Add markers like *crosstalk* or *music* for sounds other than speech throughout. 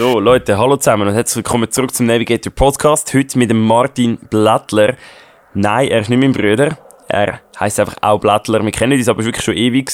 So, Leute, hallo zusammen und herzlich willkommen zurück zum Navigator Podcast. Heute mit dem Martin Blättler. Nein, er ist nicht mein Bruder. Er heißt einfach auch Blättler. Wir kennen uns aber wirklich schon ewig.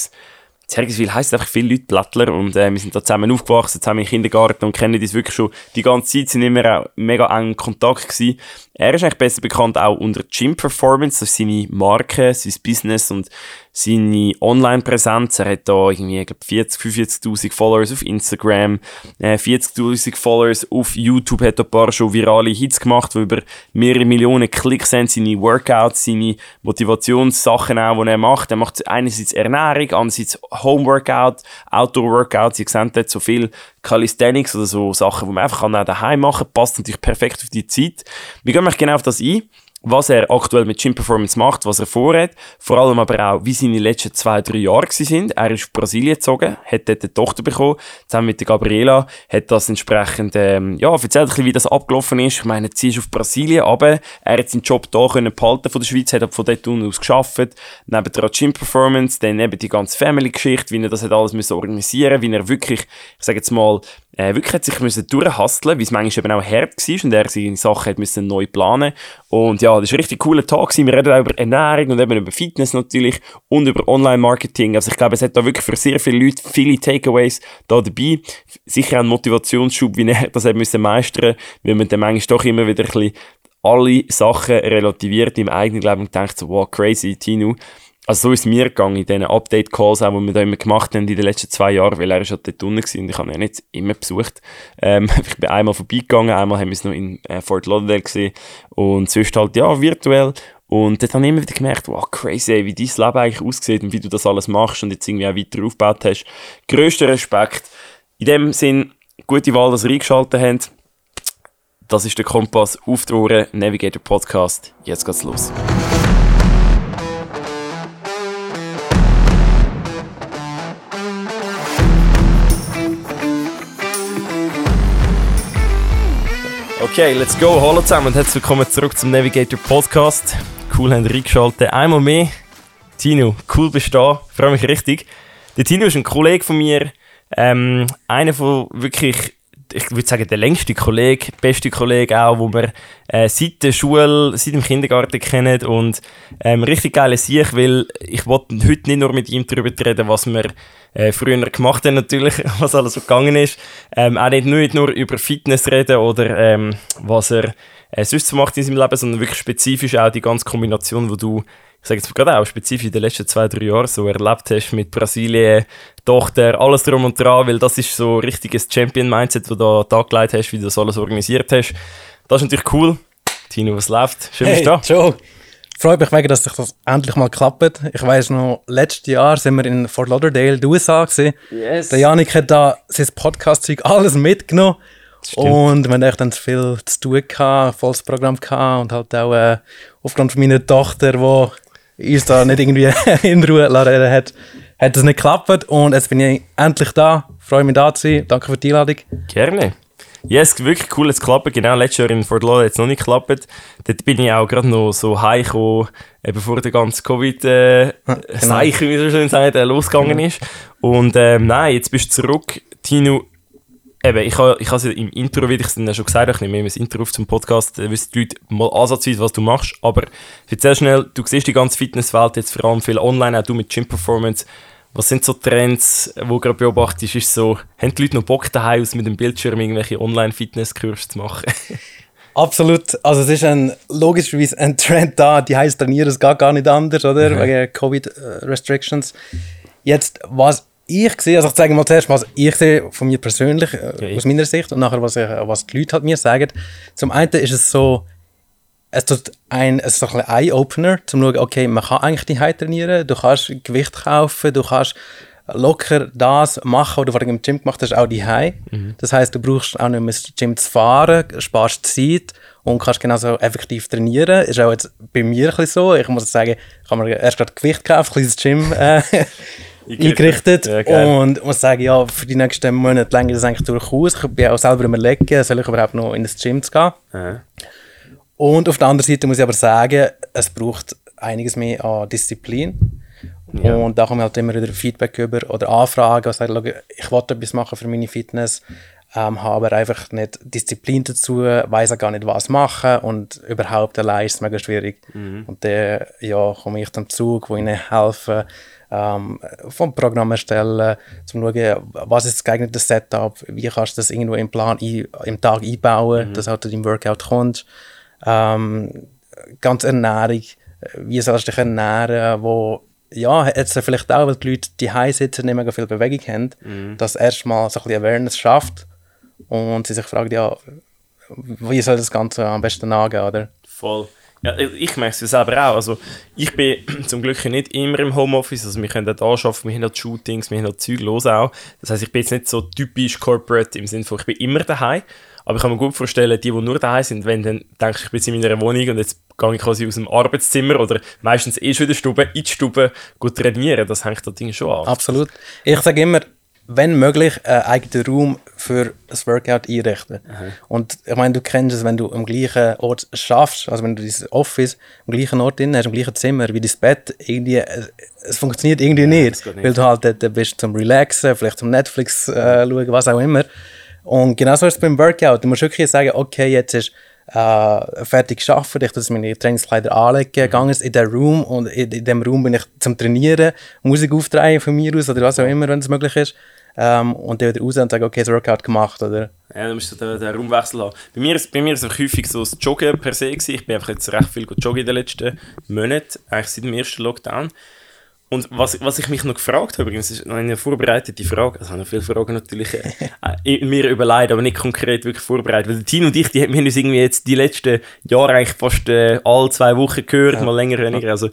Zergiswil heisst einfach viele Leute Blättler und äh, wir sind da zusammen aufgewachsen, zusammen im Kindergarten und kennen uns wirklich schon die ganze Zeit, sind immer auch mega eng Kontakt gewesen. Er ist eigentlich besser bekannt auch unter Gym Performance, das ist seine Marke, sein Business und seine Online-Präsenz. Er hat da irgendwie, ich glaube, 40, 45.000 Followers auf Instagram, äh, 40.000 Followers auf YouTube, hat ein paar schon virale Hits gemacht, die über mehrere Millionen Klicks sind, seine Workouts, seine Motivationssachen auch, die er macht. Er macht einerseits Ernährung, andererseits Homeworkout, Outdoor-Workout. Sie sehen dort so viel Calisthenics oder so Sachen, die man einfach daheim machen kann. Passt natürlich perfekt auf die Zeit. Wir gehen genau auf das ein was er aktuell mit Gym Performance macht, was er vorhat, vor allem aber auch, wie seine letzten zwei, drei Jahre sind. Er ist auf Brasilien gezogen, hat dort eine Tochter bekommen, zusammen mit der Gabriela, hat das entsprechend, ähm, ja, erzählt ein bisschen, wie das abgelaufen ist. Ich meine, sie ist auf Brasilien, aber er hat seinen Job hier können behalten von der Schweiz, hat von dort aus geschafft, neben der Gym Performance, dann eben die ganze Family-Geschichte, wie er das hat alles müssen organisieren, wie er wirklich, ich sage jetzt mal, äh, wirklich hat sich müssen durchhasteln, weil es manchmal eben auch hart war und er seine Sachen hat müssen neu planen. Und ja, das war ein richtig cooler Tag gewesen. Wir reden auch über Ernährung und eben über Fitness natürlich und über Online-Marketing. Also ich glaube, es hat da wirklich für sehr viele Leute viele Takeaways da dabei. Sicher auch ein Motivationsschub, wie er das eben müssen meistern, weil man dann manchmal doch immer wieder ein bisschen alle Sachen relativiert im eigenen Leben und denkt so, wow, crazy, Tino also so ist es mir gegangen in diesen Update-Calls, die wir da immer gemacht haben in den letzten zwei Jahren, weil er ist dort unten gewesen und ich habe ihn nicht immer besucht. Ähm, *laughs* ich bin einmal vorbeigegangen, einmal haben wir es noch in äh, Fort Lauderdale gesehen und sonst halt, ja, virtuell. Und dort habe ich immer wieder gemerkt, wow, crazy, wie dein Leben eigentlich aussieht und wie du das alles machst und jetzt irgendwie auch weiter aufgebaut hast. Größter Respekt. In dem Sinn, gute Wahl, dass ihr eingeschaltet habt. Das ist der Kompass auf die Ohren, Navigator Podcast. Jetzt geht's los. Okay, let's go. Hallo zusammen und herzlich willkommen zurück zum Navigator Podcast. Cool, haben ihr reingeschaltet. Einmal mehr. Tino, cool bist du da. Freue mich richtig. Der Tino ist ein Kollege von mir. Ähm, einer von wirklich, ich würde sagen, der längste Kollege, beste Kollege auch, wo wir äh, seit der Schule, seit dem Kindergarten kennen und ähm, richtig geile Sicht, weil ich wollte heute nicht nur mit ihm darüber reden, was wir äh, früher gemacht haben natürlich, *laughs* was alles so gegangen ist. Ähm, auch nicht, nicht nur über Fitness reden oder ähm, was er äh, sonst macht in seinem Leben, sondern wirklich spezifisch auch die ganze Kombination, wo du, sage jetzt gerade auch spezifisch in den letzten zwei, drei Jahren so erlebt hast mit Brasilien, Tochter, alles drum und dran, weil das ist so ein richtiges Champion-Mindset, wo du da Tag gelegt hast, wie du das alles organisiert hast. Das ist natürlich cool. Tino, was läuft? Schön, hey, dass du da. Joe freue mich mega, dass sich das endlich mal klappt. Ich weiß noch, letztes Jahr sind wir in Fort Lauderdale, den USA gewesen. Yes. Der Janik hat da sein Podcast-Zeug alles mitgenommen. Und wir hatten echt dann viel zu tun gehabt, volles Programm gehabt und halt auch äh, aufgrund von meiner Tochter, die uns da nicht irgendwie *laughs* in Ruhe lassen hat, hat das nicht geklappt. Und jetzt bin ich endlich da. Freue mich da zu sein. Danke für die Einladung. Gerne. Ja, es ist wirklich cool, es klappt. Genau, letztes Jahr in Fort Lauderdale hat es noch nicht geklappt. Dort bin ich auch gerade noch so heimgekommen, bevor der ganze Covid-Zeichen, äh, genau. wie so schön sagt, äh, losgegangen ist. Und ähm, nein, jetzt bist du zurück. Tino, eben, ich habe ich es im Intro, wie ich es dann schon gesagt habe, ich nehme immer das Intro auf zum Podcast, da wissen die Leute mal ansatzweise, was du machst. Aber erzähl schnell, du siehst die ganze Fitnesswelt jetzt vor allem viel online, auch du mit Gym Performance. Was sind so Trends, die du gerade beobachtest? Ist so, haben die Leute noch Bock daheim aus mit dem Bildschirm irgendwelche Online-Fitness-Kurse zu machen? *laughs* Absolut. Also es ist ein, logischerweise ein Trend da, die heißt trainieren, es geht gar nicht anders, oder? Mhm. Wegen Covid-Restrictions. Jetzt, was ich sehe, also ich zeige mal zuerst, was ich sehe von mir persönlich, äh, okay. aus meiner Sicht, und nachher, was, ich, was die Leute halt mir sagen. Zum einen ist es so, es tut ein, es ist ein Eye-Opener, um zu schauen, okay, man kann eigentlich die Hause trainieren, du kannst Gewicht kaufen, du kannst locker das machen, was du vorhin im Gym gemacht hast, auch die mhm. Das heißt, du brauchst auch nicht mehr ins Gym zu fahren, sparst Zeit und kannst genauso effektiv trainieren. Ist auch jetzt bei mir ein bisschen so. Ich muss sagen, ich habe mir erst gerade Gewicht gekauft, ein kleines Gym äh, *laughs* eingerichtet ja, und muss sagen, ja, für die nächsten Monate länger das eigentlich durchaus. Ich bin auch selber überlegen, soll ich überhaupt noch in das Gym zu gehen. Mhm. Und auf der anderen Seite muss ich aber sagen, es braucht einiges mehr an Disziplin. Ja. Und da kommen halt immer wieder Feedback über oder Anfragen, was sagen, ich wollte etwas machen für meine Fitness. ähm, habe aber einfach nicht Disziplin dazu, weiß auch gar nicht, was machen und überhaupt allein ist es mega schwierig. Mhm. Und dann ja, komme ich zum Zug, wo ihnen helfen, ähm, vom Programm erstellen, zum schauen, was ist das geeignete Setup, wie kannst du das irgendwo im Plan ein, im Tag einbauen, Mhm. dass halt du deinem Workout kommst. Ähm, ganz Ernährung, wie sollst du dich ernähren, wo ja, jetzt vielleicht auch, weil die Leute die sitzen, nicht mega viel Bewegung haben, Mhm. dass erstmal so ein bisschen Awareness schafft und sie sich fragen, ja, wie soll das Ganze am besten angehen, oder? Voll. Ja, ich merke es selber auch. Also, ich bin *clears throat* zum Glück nicht immer im Homeoffice. Also, wir können dort arbeiten, wir haben noch Shootings, wir haben noch Zeug los auch. Das heisst, ich bin jetzt nicht so typisch corporate im Sinne von, ich bin immer daheim. Aber ich kann mir gut vorstellen, die, die nur daheim sind, wenn dann denkst, ich bin jetzt in meiner Wohnung und jetzt gehe ich quasi aus dem Arbeitszimmer oder meistens eh schon in der Stube, in die Stube gut trainieren. Das hängt da Ding schon an. Absolut. Ich sage immer, wenn möglich, einen eigenen Raum für das Workout einrichten. Und ich meine, du kennst es, wenn du am gleichen Ort schaffst, also wenn du dieses Office am gleichen Ort drin hast, am gleichen Zimmer wie dein Bett, irgendwie, es, es funktioniert irgendwie nicht, das geht nicht. weil du halt dort bist zum Relaxen, vielleicht zum Netflix äh, schauen, was auch immer. Und genauso ist es beim Workout. Du musst wirklich sagen, okay, jetzt ist äh, fertig geschafft, ich muss meine Trainingskleider anlegen, Mhm. gehe jetzt in den Raum und in, in dem Raum bin ich zum Trainieren, Musik aufdrehen von mir aus oder was auch immer, wenn es möglich ist. Ähm, und dann wieder raus und sagen, okay, das Workout gemacht, oder? Ja, du musst so den, den Raumwechsel haben. Bei mir, ist- bei mir ist es häufig so das Joggen per se. Gewesen. Ich bin einfach jetzt recht viel joggen in den letzten Monaten, eigentlich seit dem ersten Lockdown. Und was, was ich mich noch gefragt habe, übrigens, ist eine vorbereitete Frage, also habe viele Fragen natürlich äh, in *laughs* mir überlegt, aber nicht konkret wirklich vorbereitet. Weil Tino und ich, die, wir haben uns irgendwie jetzt die letzten Jahre eigentlich fast äh, alle zwei Wochen gehört, mal länger, weniger. Also,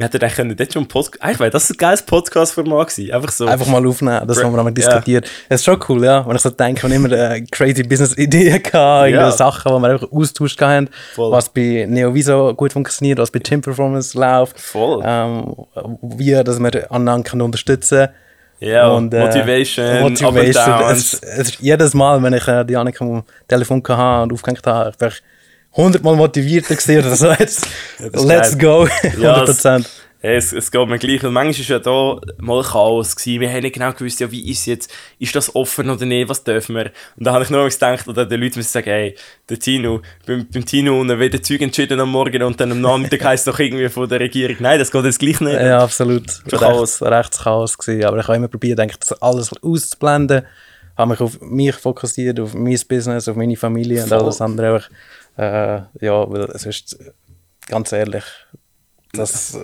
wir hätten eigentlich können dort schon einen Podcast, eigentlich wäre das ein geiles Podcast-Format gewesen. Einfach so. Einfach mal aufnehmen, das haben wir Ja. diskutiert. Das ist schon cool, ja. Wenn ich so denke, wir haben immer äh, crazy Business-Ideen gehabt, Ja. Sachen, die wir einfach austauscht haben, Voll. was bei Neoviso gut funktioniert, was bei Team Performance läuft. Voll. Ähm, wie, dass wir aneinander können unterstützen Ja, Und, äh, Motivation, Motivation. Es, es jedes Mal, wenn ich äh, die Annika am Telefon hatte und aufgehängt habe, ich hundertmal motivierter gewesen oder so. Jetzt, let's go, Ja, *laughs* 100%. Ja, es, es geht mir gleich. Und manchmal war ja da mal Chaos. Gewesen. Wir haben nicht genau gewusst, ja, wie ist es jetzt, ist das offen oder nicht, was dürfen wir? Und da habe ich nur gedacht, oder den Leuten müssen sagen, hey, der Tino, beim, beim Tino und wird Zeug entschieden am Morgen und dann am Nachmittag *laughs* heisst es doch irgendwie von der Regierung, nein, das geht jetzt gleich nicht. Ja, absolut. Schon Rechts, rechts Chaos gewesen. Aber ich habe immer probiert, denke ich, das alles auszublenden. Habe mich auf mich fokussiert, auf mein Business, auf meine Familie und Voll. alles andere. Einfach, äh, ja, weil es ist, ganz ehrlich, das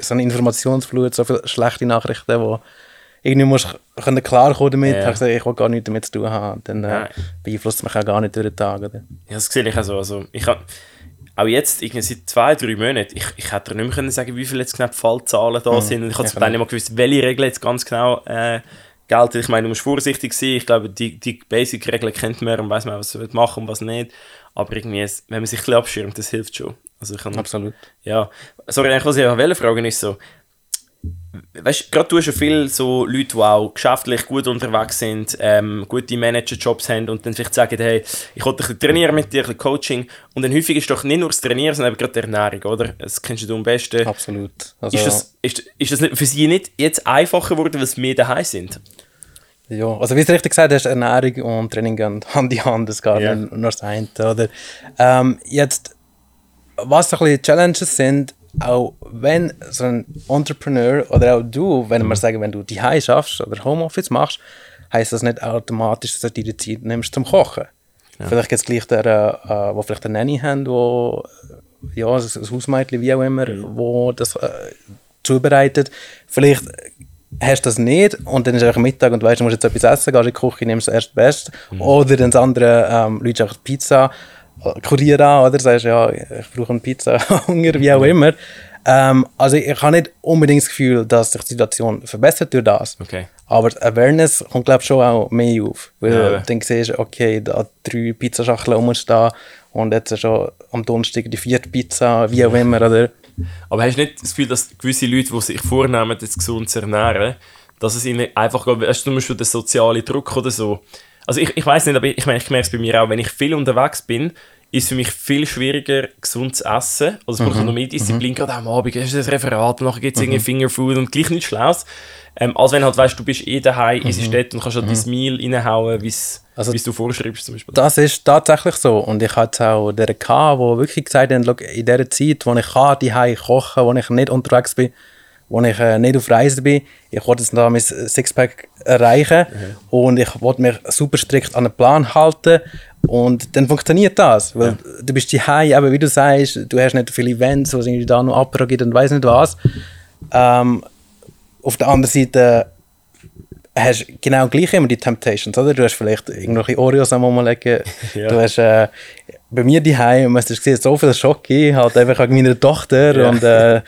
so eine Informationsflut, so viele schlechte Nachrichten, wo irgendwie musst können klarkommen damit. Ja. Ich, gesagt, ich will gar nichts damit zu tun haben. Dann äh, beeinflusst es mich auch gar nicht durch den Tag. Oder? Ja, das sehe ich auch so. Also, ich habe auch jetzt, irgendwie seit zwei, drei Monaten, ich, ich hätte nicht mehr können sagen, wie viele jetzt genau die Fallzahlen da sind. Und ich habe zum Teil nicht mal gewusst, welche Regeln jetzt ganz genau äh, gelten. Ich meine, du musst vorsichtig sein. Ich glaube, die, die Basic-Regeln kennt man und weiß man, was man machen und was nicht. Aber irgendwie, es- wenn man sich ein bisschen abschirmt, das hilft schon. Also ich kann, Absolut. ja, sorry, eigentlich, was ich auch fragen ist so, weißt gerade du hast ja viele so Leute, die auch geschäftlich gut unterwegs sind, ähm, gute Managerjobs haben und dann vielleicht sagen, hey, ich wollte ein bisschen trainieren mit dir, ein bisschen Coaching. Und dann häufig ist doch nicht nur das Trainieren, sondern eben gerade die Ernährung, oder? Das kennst du am besten. Absolut. Also, Ist das, ist, ist das nicht für sie nicht jetzt einfacher geworden, weil sie mehr daheim sind? Ja, also wie du richtig gesagt hast, Ernährung und Training gehen *laughs* Hand in Hand, das geht Ja. nicht nur das eine, oder? Ähm, jetzt, was so ein bisschen Challenges sind, auch wenn so ein Entrepreneur oder auch du, wenn wir sagen, wenn du die schaffst oder Homeoffice machst, heißt das nicht automatisch, dass du dir die Zeit nimmst zum Kochen. Vielleicht gibt es gleich der, äh, wo vielleicht eine Nanny haben, wo ja, ein ein Hausmädchen, wie auch immer, wo das äh, zubereitet. Vielleicht hast du das nicht und dann ist einfach Mittag und weißt, du musst jetzt etwas essen, gehst in die Küche, nimmst das erst Best. Oder dann das andere, ähm, Leute einfach Pizza, äh, Kurier an, oder? Sagst, ja, ich brauche eine Pizza, Hunger, wie auch immer. Ähm, also ich, ich habe nicht unbedingt das Gefühl, dass sich die Situation verbessert durch das. Okay. Aber die Awareness kommt, glaube ich, schon auch mehr auf. Weil Ja. dann siehst du, okay, da drei Pizzaschachteln rumstehen und jetzt schon am Donnerstag die vierte Pizza, wie auch immer, oder? Aber hast du nicht das Gefühl, dass gewisse Leute, die sich vornehmen, jetzt gesund zu ernähren, dass es ihnen einfach geht, weißt du, zum Beispiel der soziale Druck oder so. Also ich, ich weiß nicht, aber ich, meine, ich merke es bei mir auch, wenn ich viel unterwegs bin, ist für mich viel schwieriger, gesund zu essen. Also es braucht Mhm. noch mehr Disziplin, gerade am Abend hast du das Referat, und nachher gibt es irgendwie Fingerfood und gleich nichts Schlaues. Ähm, als wenn halt weißt, du bist eh daheim, isst dort und kannst halt dein Meal reinhauen, wie es Mhm. Also- du vorschreibst zum Beispiel. Das ist tatsächlich so. Und ich hatte auch der K, wo wirklich gesagt hat, «Schau, in dieser Zeit, wo ich kann, die kochen, wo ich nicht unterwegs bin, wo ich äh, nicht auf Reise bin, ich wollte jetzt da mein Sixpack erreichen und ich wollte mich super strikt an den Plan halten und dann funktioniert das, weil du bist die eben wie du sagst, du hast nicht viele Events, wo es irgendwie da noch Apero gibt und weiß nicht was. Ähm, auf der anderen Seite hast du genau gleich immer die Temptations, oder? Du hast vielleicht irgendwelche Oreos am rumlegen. *laughs* Ja. Du hast äh, bei mir daheim, hast du gesehen, so viel Schocke, halt einfach wegen meiner Tochter Ja. und äh,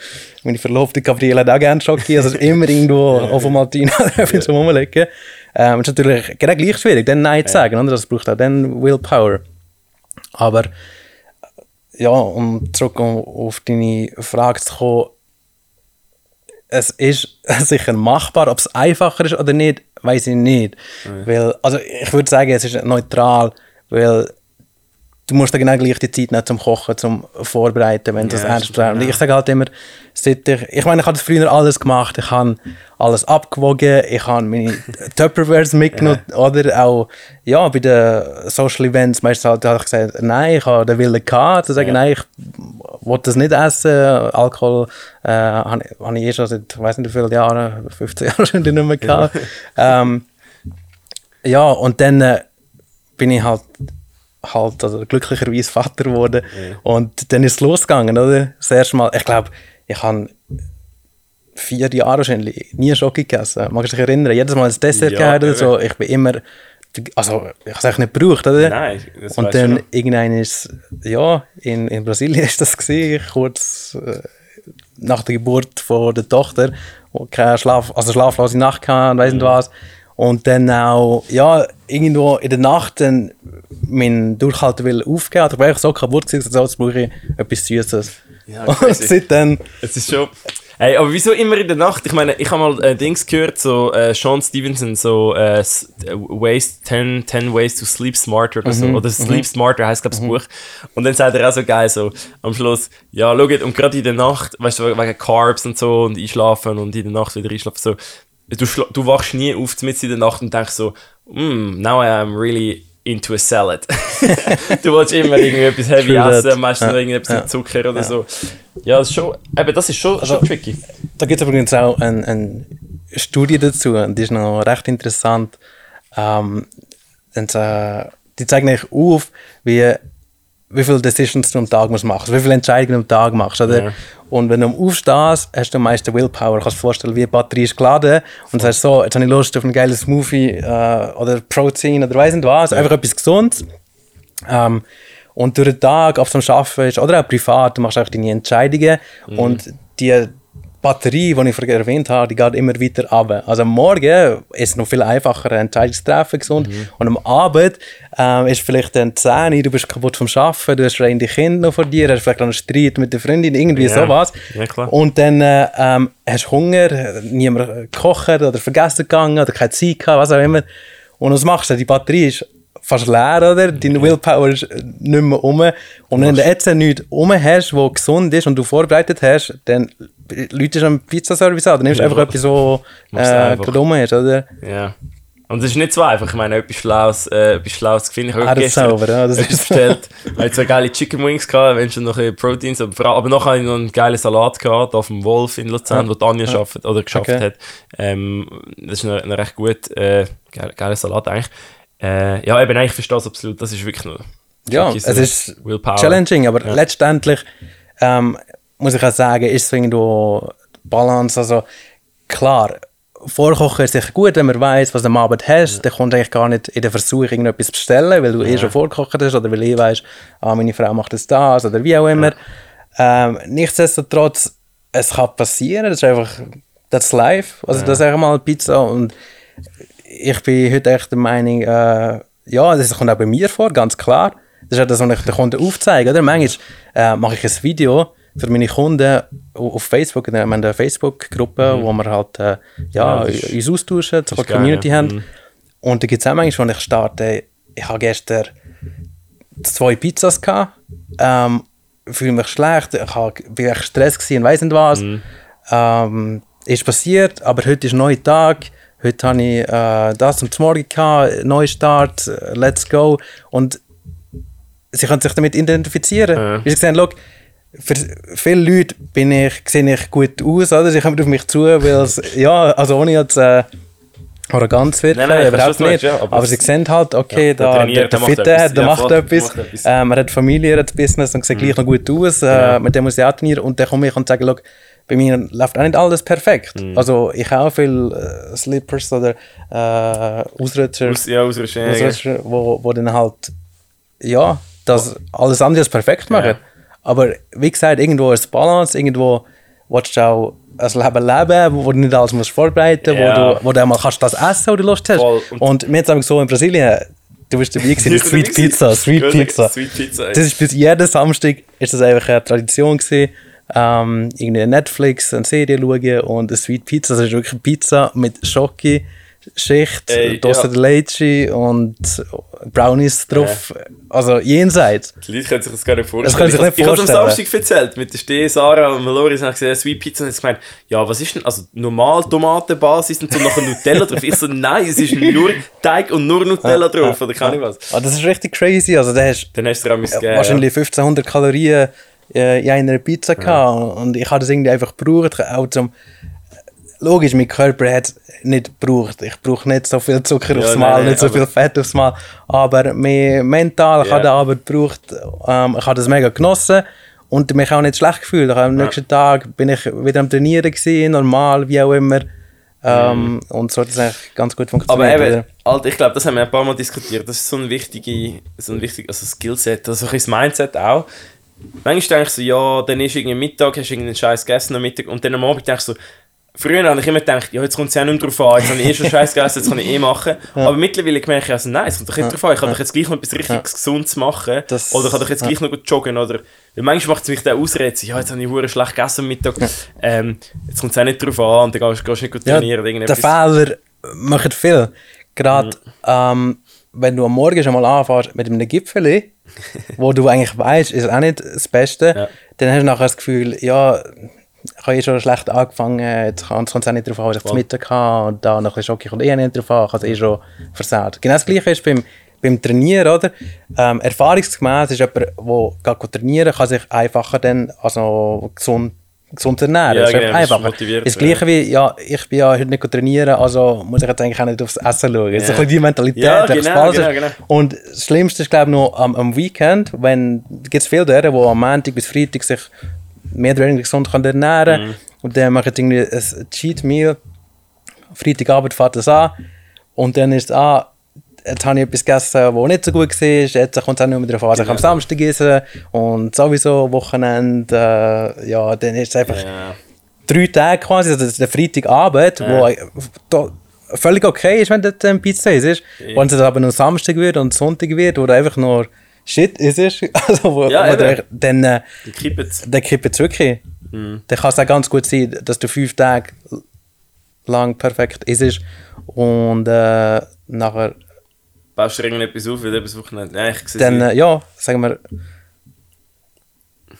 meine Verlobte Gabriele hat auch gerne Schocke, also immer irgendwo auf dem Martina etwas *laughs* zum rumlegen. Ähm, ist natürlich genau gleich schwierig, dann Nein zu sagen, oder? Das braucht auch dann Willpower. Aber ja, um zurück auf deine Frage zu kommen, es ist *laughs* sicher machbar. Ob es einfacher ist oder nicht, weiß ich nicht. Weil, also ich würde sagen, es ist neutral, weil du musst dann genau gleich die Zeit nehmen zum Kochen, zum Vorbereiten, wenn du das Ja, ernst brauchst. Und ja. Ich sage halt immer, seit ich, ich meine, ich habe das früher alles gemacht, ich habe alles abgewogen, ich habe meine *laughs* Tupperwares mitgenommen, oder auch, ja, bei den Social Events, meistens halt, habe ich gesagt, nein, ich habe den Willen gehabt, zu sagen, Ja. nein, ich will das nicht essen, Alkohol äh, habe ich- habe ich eh schon seit, ich weiß nicht wie viele Jahren, 15 *laughs* Jahren schon nicht mehr gehabt. ähm, ja, und dann äh, bin ich halt, halt also glücklicherweise Vater geworden. Und dann ist es losgegangen, oder? Das erste Mal, ich glaube, ich habe vier Jahre wahrscheinlich nie Schoki gegessen. Magst du dich erinnern? Jedes Mal ein Dessert Ja, gehabt oder so. Ich bin immer, also ich habe es nicht gebraucht, oder? Nein, das Und dann noch. irgendwann ist ja, in, in Brasilien *laughs* ist das gewesen, kurz äh, nach der Geburt von der Tochter, wo keine Schlaf, also schlaflose Nacht hatte und weiss nicht was. Und dann auch, ja, irgendwo in der Nacht dann mein Durchhalten aufgeben. Ich war einfach so kaputt gewesen, so, jetzt brauche ich etwas Süßes. Ja, *laughs* und seitdem, Es ist schon. Hey, aber wieso immer in der Nacht? Ich meine, ich habe mal äh, Dings gehört, so äh, Sean Stevenson, so äh, äh, ways, 10, 10 Ways to Sleep Smarter oder so. Oder Sleep Smarter heißt, glaube ich, das Buch. Und dann sagt er auch so geil, so am Schluss, ja, schaut, und gerade in der Nacht, weißt du, wegen Carbs und so und einschlafen und in der Nacht wieder einschlafen, so, du, du wachst nie auf mitten in der Nacht und denkst so, mm, now I am really into a salad. *laughs* du willst immer irgendwie etwas heavy essen, meistens noch Ja, irgendetwas ja. mit Zucker oder so. Ja, das ist schon, eben, das ist schon, Also- schon tricky. Da gibt es übrigens auch eine, eine Studie dazu, die ist noch recht interessant. Ähm, und, äh, die zeigen eigentlich auf, wie, wie viele Decisions du am Tag musst machen wie viele Entscheidungen du am Tag machst. Oder? Ja. Und wenn du aufstehst, hast du am meisten Willpower. Du kannst dir vorstellen, wie eine Batterie ist geladen und sagst so, jetzt habe ich Lust auf einen geilen Smoothie äh, oder Protein oder weiss nicht was, einfach etwas Gesundes. Ähm, und durch den Tag, es am Arbeiten ist oder auch privat, du machst auch deine Entscheidungen und die Batterie, die ich vorher erwähnt habe, die geht immer weiter runter. Also am Morgen ist es noch viel einfacher, eine Entscheidung zu treffen, gesund. Und am Abend ähm, ist vielleicht dann 10 Uhr, du bist kaputt vom Arbeiten, du hast schreiende Kinder noch vor dir, hast vielleicht einen Streit mit der Freundin, irgendwie Ja. sowas. Ja. Und dann äh, ähm, hast du Hunger, niemand gekocht oder vergessen gegangen oder keine Zeit gehabt, was auch immer. Und was machst du? Die Batterie ist fast leer, oder? Deine Willpower ist äh, nicht mehr um. Und wenn du jetzt nichts um hast, wo gesund ist und du vorbereitet hast, dann läutest du am Pizzaservice an. Dann nimmst du Ja. einfach etwas, was äh, um ist, oder? Ja. Und es ist nicht so einfach. Ich meine, etwas Schlaues, äh, etwas Schlaues zu finden. Ich habe Ah, gestern selber, ja, das ist- bestellt. Ich hatte zwei geile Chicken Wings gehabt, wenn schon noch ein Proteins. Aber, aber nachher habe ich noch einen geilen Salat gehabt, auf dem Wolf in Luzern, wo die Anja schafft, oder geschafft Okay. hat. Ähm, das ist ein, recht gut, äh, geil- geiler Salat eigentlich. Äh, ja, eben, ich verstehe es absolut. Das ist wirklich nur. Ja, es ist Willpower. challenging, aber Ja. letztendlich ähm, muss ich auch sagen, ist es irgendwo Balance. Also klar, Vorkochen ist sicher gut, wenn man weiß, was du am Abend hast. Dann kommt eigentlich gar nicht in den Versuch, irgendetwas zu bestellen, weil du eh schon vorgekocht hast oder weil ich weiß, ah, meine Frau macht das, das oder wie auch immer. Ähm, nichtsdestotrotz, es kann passieren, das ist einfach, that's life. Also das ist einfach mal Pizza und ich bin heute echt der Meinung, äh, ja, das kommt auch bei mir vor, ganz klar. Das ist ja das, was ich den Kunden aufzeige. Oder? Manchmal äh, mache ich ein Video für meine Kunden au- auf Facebook. Wir haben eine Facebook-Gruppe, wo wir halt äh, ja, Mhm. Ja, das uns austauschen, so eine Community geil, ja. haben. Mhm. Und da gibt es auch manchmal, wo ich starte, ich habe gestern zwei Pizzas gehabt, ähm, fühle mich schlecht, ich hab, bin echt Stress gewesen und weiss nicht was. Mhm. Ähm, ist passiert, aber heute ist ein neuer Tag. Heute habe ich äh, das zum Morgen gehabt, Neustart, let's go. Und sie können sich damit identifizieren. Ja. Sie gesehen, look, für viele Leute bin ich, sehe ich gut aus, oder? Sie kommen auf mich zu, weil es, *laughs* ja, also ohne jetzt äh, arrogant zu wirken, Nein, nein, überhaupt nicht. ja, aber aber sie sehen halt, okay, Ja, da, der, der der macht Fitte, etwas. Ja, macht etwas, ähm, er hat Familie, er hat Business und sieht gleich noch gut aus, äh, mit dem muss ich auch trainieren und dann komme ich und sage, look, bei mir läuft auch nicht alles perfekt. Mhm. Also ich habe auch viele äh, Slippers oder äh, Ausrutscher, Aus, ja, aus einer Ausrutscher wo, wo dann halt, ja, das alles andere als perfekt machen. Aber wie gesagt, irgendwo ist Balance, irgendwo willst du auch ein Leben leben, wo, du nicht alles musst vorbereiten Ja. wo du, wo du einmal kannst das essen, wo du Lust hast. Voll. Und, Und- jetzt einfach so in Brasilien, du bist dabei gewesen, *laughs* Sweet? Pizza, Sweet Pizza. Sweet Pizza. Das ist bis jeden Samstag ist das einfach eine Tradition gewesen. Ähm, irgendwie Netflix, eine Serie schauen und eine Sweet Pizza, das ist wirklich eine Pizza mit Schoki, Schicht, Ey, Dosa ja. Leche und Brownies drauf. Also jenseits. Die Leute können sich das gar nicht vorstellen. Das ich, ich habe es am. Samstag erzählt mit der Steh, Sarah und Mallory haben gesehen, Sweet Pizza und jetzt gemeint, ja, was ist denn, also normal Tomatenbasis und so nachher Nutella drauf. Ich so, nein, es ist nur Teig und nur Nutella drauf oder keine was. Ah, das ist richtig crazy. Also, da hast Dann hast du ja, wahrscheinlich 1500 Kalorien äh, in einer Pizza gehabt. Und ich habe das irgendwie einfach gebraucht. Auch zum, logisch, mein Körper hat es nicht gebraucht. Ich brauche nicht so viel Zucker Ja, aufs Mal, nein, nicht so viel Fett aufs Mal. Aber mental, ich Ja. habe die Arbeit gebraucht. Ähm, ich habe das mega genossen. Und mich auch nicht schlecht gefühlt. Ich Am nächsten Tag bin ich wieder am Trainieren gewesen, normal, wie auch immer. Ähm, Und so hat es eigentlich ganz gut Mhm. Aber funktioniert. eben? Alter, ich glaube, das haben wir ein paar Mal diskutiert. Das ist so ein wichtiges so ein wichtig, also Skillset, also ein bisschen das Mindset auch. Manchmal denke ich so, ja, dann ist irgendwie Mittag, hast du irgendeinen Scheiß gegessen am Mittag und dann am Abend denke ich so, früher habe ich immer gedacht, ja, jetzt kommt es ja nicht mehr drauf an, jetzt habe ich eh schon Scheiß gegessen, jetzt kann ich eh machen. Aber mittlerweile merke ich also, nein, es kommt doch nicht drauf an, ich kann doch jetzt gleich noch etwas richtig Gesundes machen Das- oder ich kann doch jetzt gleich noch gut joggen oder weil manchmal macht es mich dann Ausreden, ja, jetzt habe ich hure schlecht gegessen am Mittag, ähm, jetzt kommt es auch nicht drauf an und dann gehst, gehst du nicht gut Ja, trainieren oder der. Fehler machen viel. Gerade ähm, wenn du am Morgen schon mal anfängst mit einem Gipfel, *laughs* wo du eigentlich weißt, ist auch nicht das Beste, Ja. dann hast du nachher das Gefühl, ja, ich habe eh schon schlecht angefangen, jetzt kommt es auch nicht darauf an, was ich zum Mittag habe und da noch ein bisschen Schoki kommt eh nicht drauf an, ich habe es eh schon versaut. Genau das Gleiche ist beim, beim Trainieren, oder? Ähm, erfahrungsgemäß ist jemand, der geht trainieren kann sich einfacher dann also gesund, gesund ernähren. Ja, das ist genau, einfach das ist einfacher. Das Gleiche wie, ja, ich bin ja heute nicht trainieren, also muss ich jetzt eigentlich auch nicht aufs Essen schauen. Das ist ein bisschen die Mentalität, Ja, genau, genau, genau. Und das Schlimmste ist, glaube ich, noch am, am Weekend, wenn gibt es viele der, die am Montag bis Freitag sich mehr oder weniger gesund können ernähren Mhm. und dann machen sie irgendwie ein Cheat Meal. Freitagabend fährt das an und dann ist es ah, jetzt habe ich etwas gegessen, das nicht so gut war, jetzt kommt es auch nicht mehr darauf an, was ich am Genau. Samstag esse und sowieso Wochenende, äh, ja, dann ist es einfach Ja. drei Tage quasi, also der Freitagabend, wo da völlig okay ist, wenn das ein Pizza ist. Ja. Wenn es aber nur Samstag wird und Sonntag wird, wo einfach nur Shit ist, *laughs* also wo, Ja, wo der, dann, äh, dann kippt es wirklich. Mhm. Dann kann es auch ganz gut sein, dass du fünf Tage lang perfekt isst und äh, nachher Baust du irgendetwas auf, weil etwas Wochenende... Nein, ich sehe dann, äh, ja, sagen wir,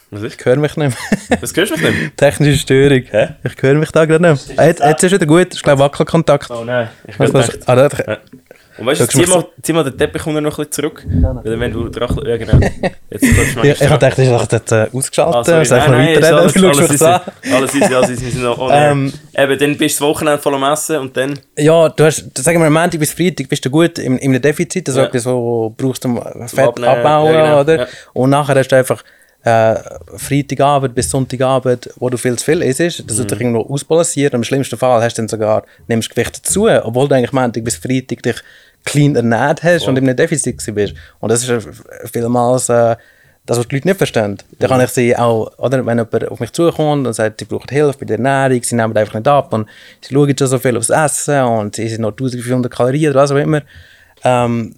Was ist? ich höre mich nicht mehr. *laughs* Das hörst du mich nicht? Technische Störung. Hä? Ich höre mich da gerade nicht mehr. Jetzt, jetzt ist wieder gut, ich glaube Wackelkontakt. Oh nein. Ich Was, was, gedacht- ah, da-. Und weißt du, zieh mal, zieh mal den Teppich unten noch ein bisschen zurück. Weil wenn du dran... Ja, genau. Jetzt du Ich, ich habe gedacht, ist doch dort, äh, ausgeschaltet. Ah, sorry, ich nein, noch nein, ist weiterreden? alles, alles, so an. alles easy, alles easy, wir sind noch on air. Ähm, Eben, dann bist du das Wochenende voll am Essen und dann... Ja, du hast, sagen wir, Montag bis Freitag bist du gut im, im Defizit, das ist Ja. etwas, wo du brauchst, um Fett Abnehmen, abbauen, ja, genau, oder? ja. Und nachher hast du einfach äh, Freitagabend bis Sonntagabend, wo du viel zu viel isst, das Mhm. wird dich irgendwo ausbalancieren. Im schlimmsten Fall hast du dann sogar, nimmst Gewicht dazu, obwohl du eigentlich Montag bis Freitag dich clean ernährt hast und in einem Defizit bist. Und das ist äh, vielmals äh, das, was die Leute nicht verstehen. Dann kann ich sie auch, oder, wenn jemand auf mich zukommt und sagt, sie braucht Hilfe bei der Ernährung, sie nehmen einfach nicht ab und sie schauen schon so viel aufs Essen und sie sind noch 1500 Kalorien oder was auch immer. Ähm,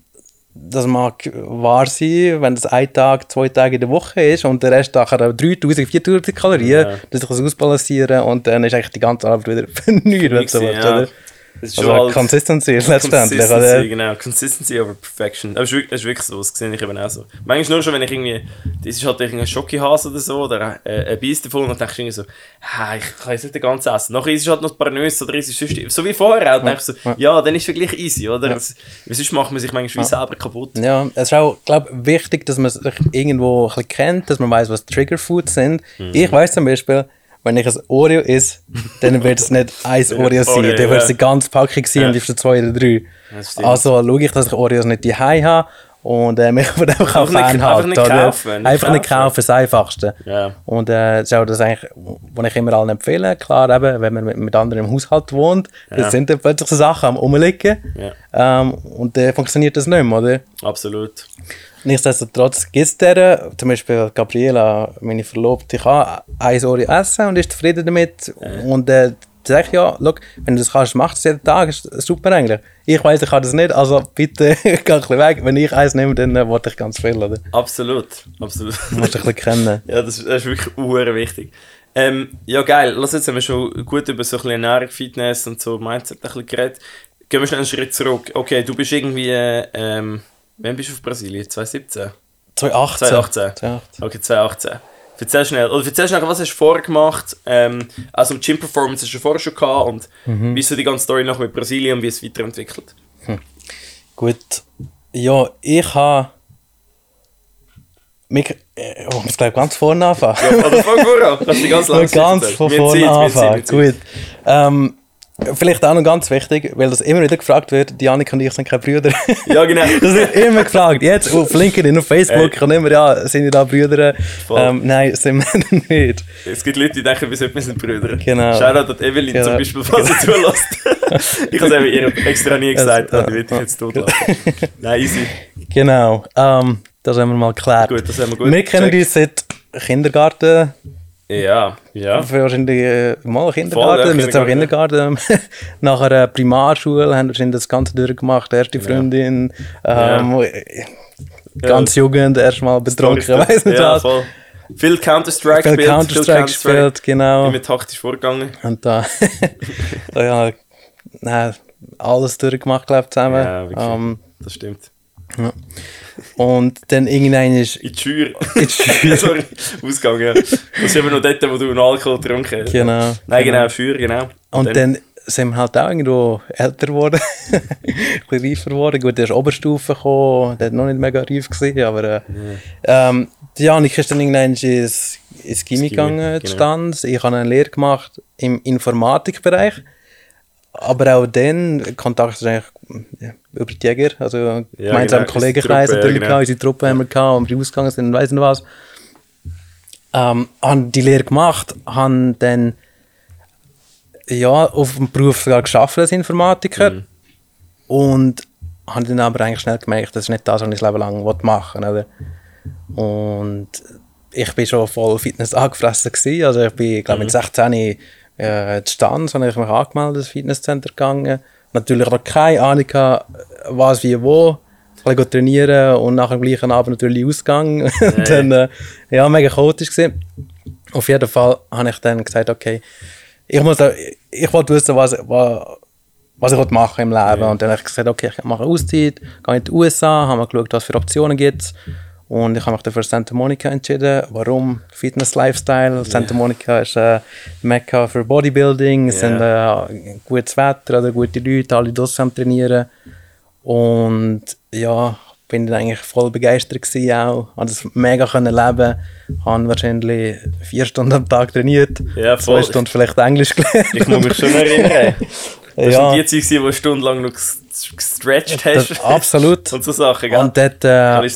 das mag wahr sein, wenn das ein Tag, zwei Tage in der Woche ist und der Rest nachher 3000, 4000 Kalorien, Ja. dass ich das ausbalancieren und dann ist eigentlich die ganze Arbeit wieder *laughs* ja. oder? Es ist schon Also halt- Consistency letztendlich. Consistency, genau. Consistency over Perfection. Aber es ist wirklich, es ist wirklich so, das sehe ich eben auch so. Manchmal nur schon, wenn ich irgendwie, das ist halt irgendein Schokihase oder so, oder äh, ein Biss davon, und dann denkst du irgendwie so, «Ha, ich kann jetzt nicht den ganzen essen. Nachher isst du halt noch ein paar Nüsse oder isst du sonst, so wie vorher auch, dann denkst du so, ja, dann ist es gleich easy, oder? Das, weil sonst macht man sich manchmal wie selber kaputt. Ja, es ist auch, glaube wichtig, dass man sich irgendwo ein bisschen kennt, dass man weiß, was Triggerfoods sind. Mhm. Ich weiß zum Beispiel, wenn ich ein Oreo esse, dann wird es nicht ein Oreo sein, Oreo, dann wird es die ganze Packung sein Ja. und die ist zwei oder drei. Das. Also schaue ich, dass ich Oreos nicht daheim habe und äh, *laughs* mich von dem auch Einfach fernhalten. einfach nicht kaufen, nicht Einfach nicht kaufen. das Einfachste. Ja. Und äh, das ist auch das, eigentlich, was ich immer allen empfehle. Klar, eben, wenn man mit, mit anderen im Haushalt wohnt, Ja. dann sind dann plötzlich so Sachen am Rumliegen. Ja. Ähm, und dann funktioniert das nicht mehr, oder? Absolut. Nichtsdestotrotz gibt es der, zum Beispiel Gabriela, meine Verlobte, kann ein Oreo essen und ist zufrieden damit. Und äh, sage ich, ja, look, wenn du das kannst, mach das jeden Tag, ist super eigentlich. Ich weiß, ich kann das nicht, also bitte *laughs* geh ein bisschen weg. Wenn ich eins nehme, dann äh, wollte ich ganz viel, oder? Absolut. Absolut. Du musst dich ein bisschen kennen. *laughs* Ja, das, das ist wirklich uhr wichtig. Ähm, ja, geil. Lass jetzt haben wir schon gut über so ein bisschen Ernährung, Fitness und so Mindset ein bisschen geredet. Gehen wir schnell einen Schritt zurück. Okay, du bist irgendwie, äh, ähm, wann bist du auf Brasilien? 2017? 2018. 2018. 2018. Okay, 2018. Erzähl schnell, oder erzähl schnell, was hast du vorher gemacht? Ähm, also Gym Performance hast du vorher schon gehabt und wie ist so die ganze Story noch mit Brasilien und wie es weiterentwickelt? Gut. Ja, ich habe mich, äh, oh, ich gleich ganz vorne anfangen. Ja, oder fang vor an, kannst *laughs* du ganz langsam ganz von vorne anfangen. Gut. Ähm, vielleicht auch noch ganz wichtig, weil das immer wieder gefragt wird, Janik und ich sind keine Brüder. *laughs* Ja, genau. Das wird immer gefragt. Jetzt auf LinkedIn, auf Facebook Ey. kommt immer, ja, sind ihr da Brüder? Ähm, nein, sind wir *laughs* nicht. Es gibt Leute, die denken, wir sind, wir Brüder. Genau. Shoutout an Evelyn Genau. zum Beispiel, falls sie zulässt. *laughs* ich habe es ihr extra nie gesagt, Also, aber die will ich jetzt totlassen. Nein, easy. Genau, ähm, das haben wir mal geklärt. Gut, das haben wir gut wir kennen uns seit Kindergarten, Ja, ja. wahrscheinlich äh, mal Voll, Kindergarten, ja, wir sind auch Kindergarten. *laughs* Nach einer Primarschule haben wir wahrscheinlich das Ganze durchgemacht, erste Freundin, ähm, ganz Jugend, erstmal betrunken, weiß nicht ja, was. voll. Viel Counter-Strike Viel gespielt. Counter-Strike gespielt, genau. Immer taktisch vorgegangen. Und da, *laughs* da ja, nein, alles durchgemacht, glaube ich, zusammen. Ja, wirklich. ähm, Das stimmt. Und dann irgendein ist In die Schür. in die Schule. *laughs* Sorry, Ausgang, ja. Das ist eben noch dort, wo du einen Alkohol getrunken hast. Genau. Nein, genau, Schür, genau. Und dann sind wir halt auch irgendwo älter geworden, *laughs* ein bisschen reifer geworden. Gut, der ist Oberstufe gekommen, der war noch nicht mega reif, gewesen, aber äh, ähm, die Janik ist dann irgendwann ins, ins Gimmi gegangen, genau. die Stanz. Ich habe eine Lehre gemacht im Informatikbereich, aber auch dann, Kontakt ist eigentlich über die Jäger, also gemeinsame genau, Kollegenkreis natürlich, ja, gehabt, unsere Truppe haben wir gehabt, und wir rausgegangen sind, weiss nicht was. Ähm, haben die Lehre gemacht, haben dann ja, auf dem Beruf sogar geschafft als Informatiker. Mhm. Und habe dann aber eigentlich schnell gemerkt, das ist nicht das, was ich das Leben lang machen will. Oder? Und ich bin schon voll Fitness angefressen gewesen. Also ich bin, glaube Mhm. mit 16 äh, in Stanz, habe ich mich angemeldet ins Fitnesscenter gegangen. Natürlich noch keine Ahnung gehabt, was, wie, wo. Ein bisschen trainieren und nach dem gleichen Abend natürlich Ausgang. *laughs* Und dann, äh, ja, mega chaotisch gewesen. Auf jeden Fall habe ich dann gesagt, okay, ich muss da, ich wollte wissen, was, was, was ich machen im Leben. Und dann habe ich gesagt, okay, ich mache Auszeit, gehe in die USA, habe mal geschaut, was für Optionen gibt Und ich habe mich dann für Santa Monica entschieden. Warum? Fitness-Lifestyle. Santa Monica ist äh, Mekka für Bodybuilding. Es sind äh, gutes Wetter, oder gute Leute, alle draussen am Trainieren. Und ja, bin dann eigentlich voll begeistert gewesen auch. Habe das mega können leben. Habe wahrscheinlich vier Stunden am Tag trainiert. Ja, voll. Zwei Stunden vielleicht Englisch gelernt. Ich muss mich schon erinnern. *laughs* Das Ja. sind die wo du stundenlang noch ges- gestretched Das, hast. absolut. *laughs* Und so Sachen, gell? Und dort äh, halt,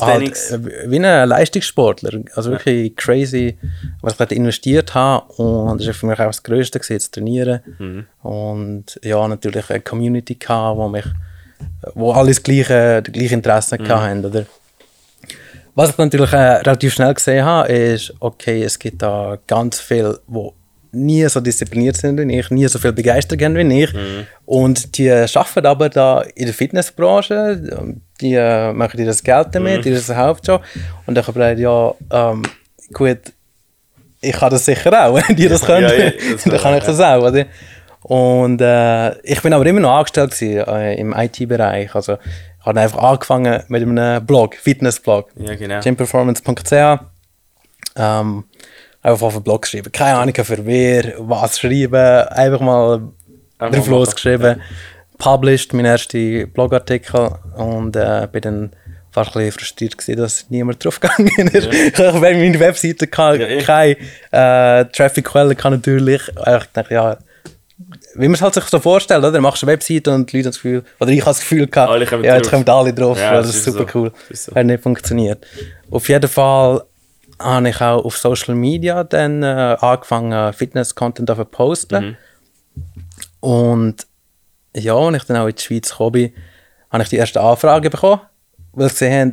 äh, wie ein Leistungssportler. Also wirklich crazy, was ich dort investiert habe. Und das war für mich auch das Größte, gewesen, zu trainieren. Mhm. Und ja, natürlich eine Community gehabt, wo mich wo alle das gleiche, die gleichen Interessen Mhm. hatten. Oder? Was ich natürlich äh, relativ schnell gesehen habe, ist, okay, es gibt da ganz viel, wo nie so diszipliniert sind wie ich, nie so viel Begeisterung haben wie ich. Mhm. Und die arbeiten aber da in der Fitnessbranche, die äh, machen die das Geld damit, Mhm. das ist der Hauptjob. Und ich habe gedacht, ja, ähm, gut, ich kann das sicher auch, *laughs* wenn die das können, Ja, ja, das *laughs* dann kann ich das auch. Oder? Und äh, ich bin aber immer noch angestellt gewesen, äh, im IT-Bereich. Also ich habe einfach angefangen mit einem Blog, Fitnessblog, Ja, genau. gymperformance.ch. Ähm, einfach auf einen Blog geschrieben. Keine Ahnung für wer, was schreiben. Einfach mal Einfach drauf losgeschrieben. Published, mein erster Blogartikel. Und äh, bin dann fast ein bisschen frustriert gewesen, dass niemand drauf gegangen ist. *laughs* Ich habe meine Webseite Ja, keine äh, Traffic-Quelle kann natürlich. Ich dachte, ja, wie man es halt sich so vorstellt, oder? Du machst eine Webseite und die Leute haben das Gefühl, oder ich habe das Gefühl gehabt, ja, jetzt drauf. kommen alle drauf, Ja, das, das ist super so. cool. So. Hat nicht funktioniert. Auf jeden Fall habe ich auch auf Social Media dann äh, angefangen, Fitness-Content zu posten. Mhm. Und ja, als ich dann auch in die Schweiz gekommen bin, habe ich die erste Anfrage bekommen, weil sie haben,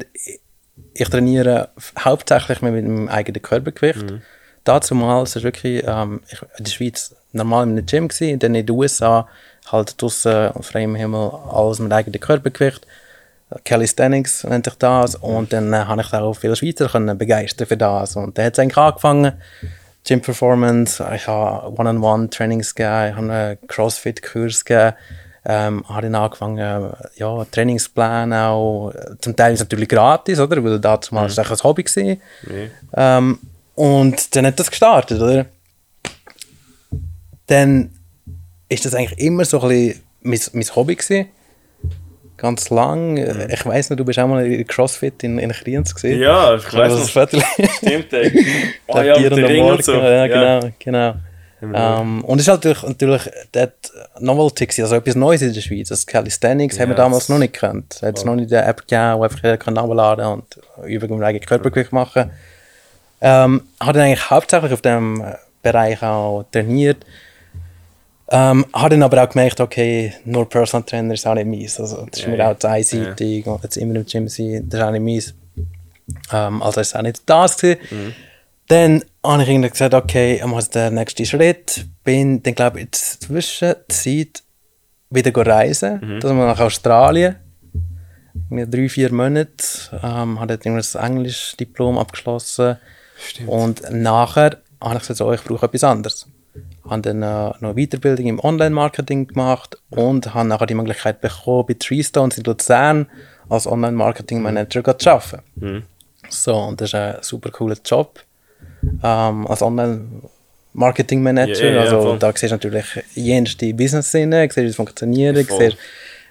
ich trainiere hauptsächlich mit meinem eigenen Körpergewicht. Mhm. Dazu mal, es ist wirklich ähm, ich, in der Schweiz normal in einem Gym gewesen, dann in den USA halt draußen auf freiem Himmel alles mit eigenem Körpergewicht. Calisthenics nennt sich das und dann äh, habe ich auch viele Schweizer können begeistern für das und dann hat es eigentlich angefangen Gym Performance, ich habe One-on-One-Trainings gegeben, ich habe einen Crossfit-Kurs gegeben, ähm, habe dann angefangen, ja, Trainingspläne auch, zum Teil ist es natürlich gratis, oder, weil dazu mal mhm. ein Hobby gewesen. Ja. Ähm, und dann hat das gestartet, oder? Dann ist das eigentlich immer so ein bisschen mein, mein Hobby gewesen. Ganz lang. Äh, Ich weiß nicht, du bist auch mal in CrossFit in, in Kriens gesehen. Ja, ich weiß das noch. Viertel. Stimmt, ey. Oh *laughs* ja, mit Ring Morgen, und so. Ja, genau, genau. wir Ähm, und es ist halt natürlich, natürlich dort Novelty also etwas Neues in der Schweiz. Das Calisthenics haben wir Ja, damals das- noch nicht gekannt. Es hat noch nicht eine App gegeben, wo einfach jeder kann runterladen und Übungen mit eigenem Körpergewicht machen. Ähm, habe dann eigentlich hauptsächlich auf dem äh, Bereich auch trainiert. Ähm, habe dann aber auch gemerkt, okay, nur Personal Trainer ist auch nicht meins. Also, das ist Ja, mir ja. auch zu einseitig und jetzt immer im Gym sein, das ist auch nicht meins. Ähm, also ist es auch nicht das gewesen. Mhm. Dann habe ich irgendwie gesagt, okay, ich muss den nächsten Schritt. Bin dann, glaube ich, in der Zwischenzeit wieder reisen. Mhm. Das mal nach Australien. Mit drei, vier Monaten. Ähm, habe irgendwie das Englisch-Diplom abgeschlossen. Stimmt. Und nachher habe ich gesagt, so, ich brauche etwas anderes. Habe dann äh, noch eine Weiterbildung im Online-Marketing gemacht und habe nachher die Möglichkeit bekommen, bei Three Stones in Luzern als Online-Marketing-Manager zu arbeiten. Mhm. So, und das ist ein super cooler Job ähm, als Online-Marketing-Manager. Ja, ja, also voll. da siehst du natürlich jenste Business-Sinne, siehst wie es funktioniert, Voll. siehst,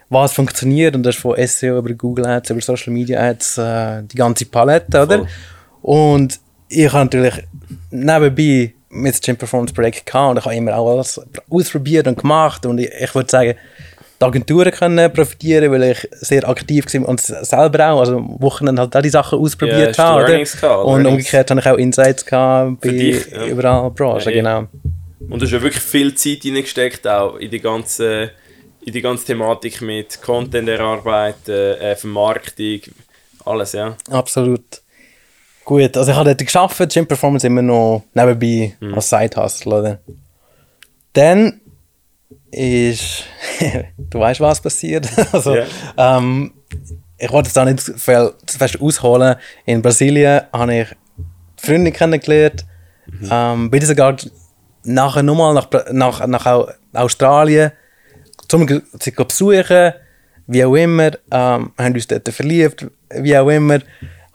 was funktioniert und das ist von SEO über Google Ads, über Social Media Ads, äh, die ganze Palette, oder? Voll. Und ich habe natürlich nebenbei mit dem Gym Performance Projekt gehabt und ich habe immer auch alles ausprobiert und gemacht und ich, ich würde sagen, die Agenturen können profitieren, weil ich sehr aktiv war und selber auch, also Wochenende halt auch die Sachen Ja, ausprobiert du habe. gehabt, Und Learnings. umgekehrt habe ich auch Insights gehabt bei dich, ja. überall Branchen, Ja, eh. genau. Und du hast ja wirklich viel Zeit reingesteckt, auch in die ganze, in die ganze Thematik mit Content erarbeiten, äh, Vermarktung, alles, ja. Absolut. Gut, also ich habe dort gearbeitet, Gym Performance immer noch nebenbei Mhm. als Side-Hustle? Dann ist, *laughs* du weißt, was passiert. *laughs* also, Ja. ähm, ich wollte es da nicht viel zu fest ausholen. In Brasilien habe ich Freunde kennengelernt. Mhm. Ähm, bin sogar nachher nochmal nach, nach, nach Au- Australien zum sie besuchen, wie auch immer, ähm, haben uns dort verliebt, wie auch immer,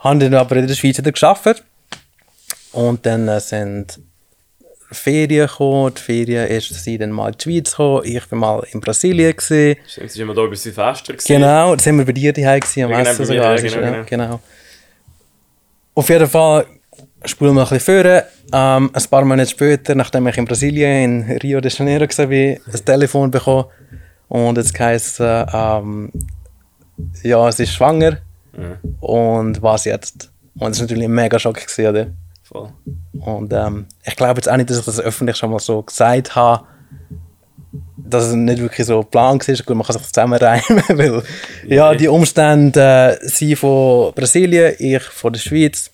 haben dann aber in der Schweiz wieder gearbeitet. Und dann äh, sind Ferien gekommen, die Ferien ist sie dann mal in die Schweiz gekommen, ich war mal in Brasilien. Gewesen. Stimmt, war immer da über Silvester. gewesen. Genau, da sind wir bei dir daheim gewesen, am Ja, genau, Essen bei mir, sogar. ja, genau, ja, genau. genau. Auf jeden Fall spulen wir ein bisschen vor. Ähm, ein paar Monate später, nachdem ich in Brasilien, in Rio de Janeiro war, ein Telefon bekommen. Und es heisst, äh, ähm, ja, sie ist schwanger. Ja, Und was jetzt? Und das war natürlich ein mega Schock. Gewesen, oder? voll. Und ähm, ich glaube jetzt auch nicht, dass ich das öffentlich schon mal so gesagt habe, dass es nicht wirklich so geplant war. Gut, man kann sich zusammenreimen, *laughs* weil ja, die Umstände, äh, sie von Brasilien, ich von der Schweiz,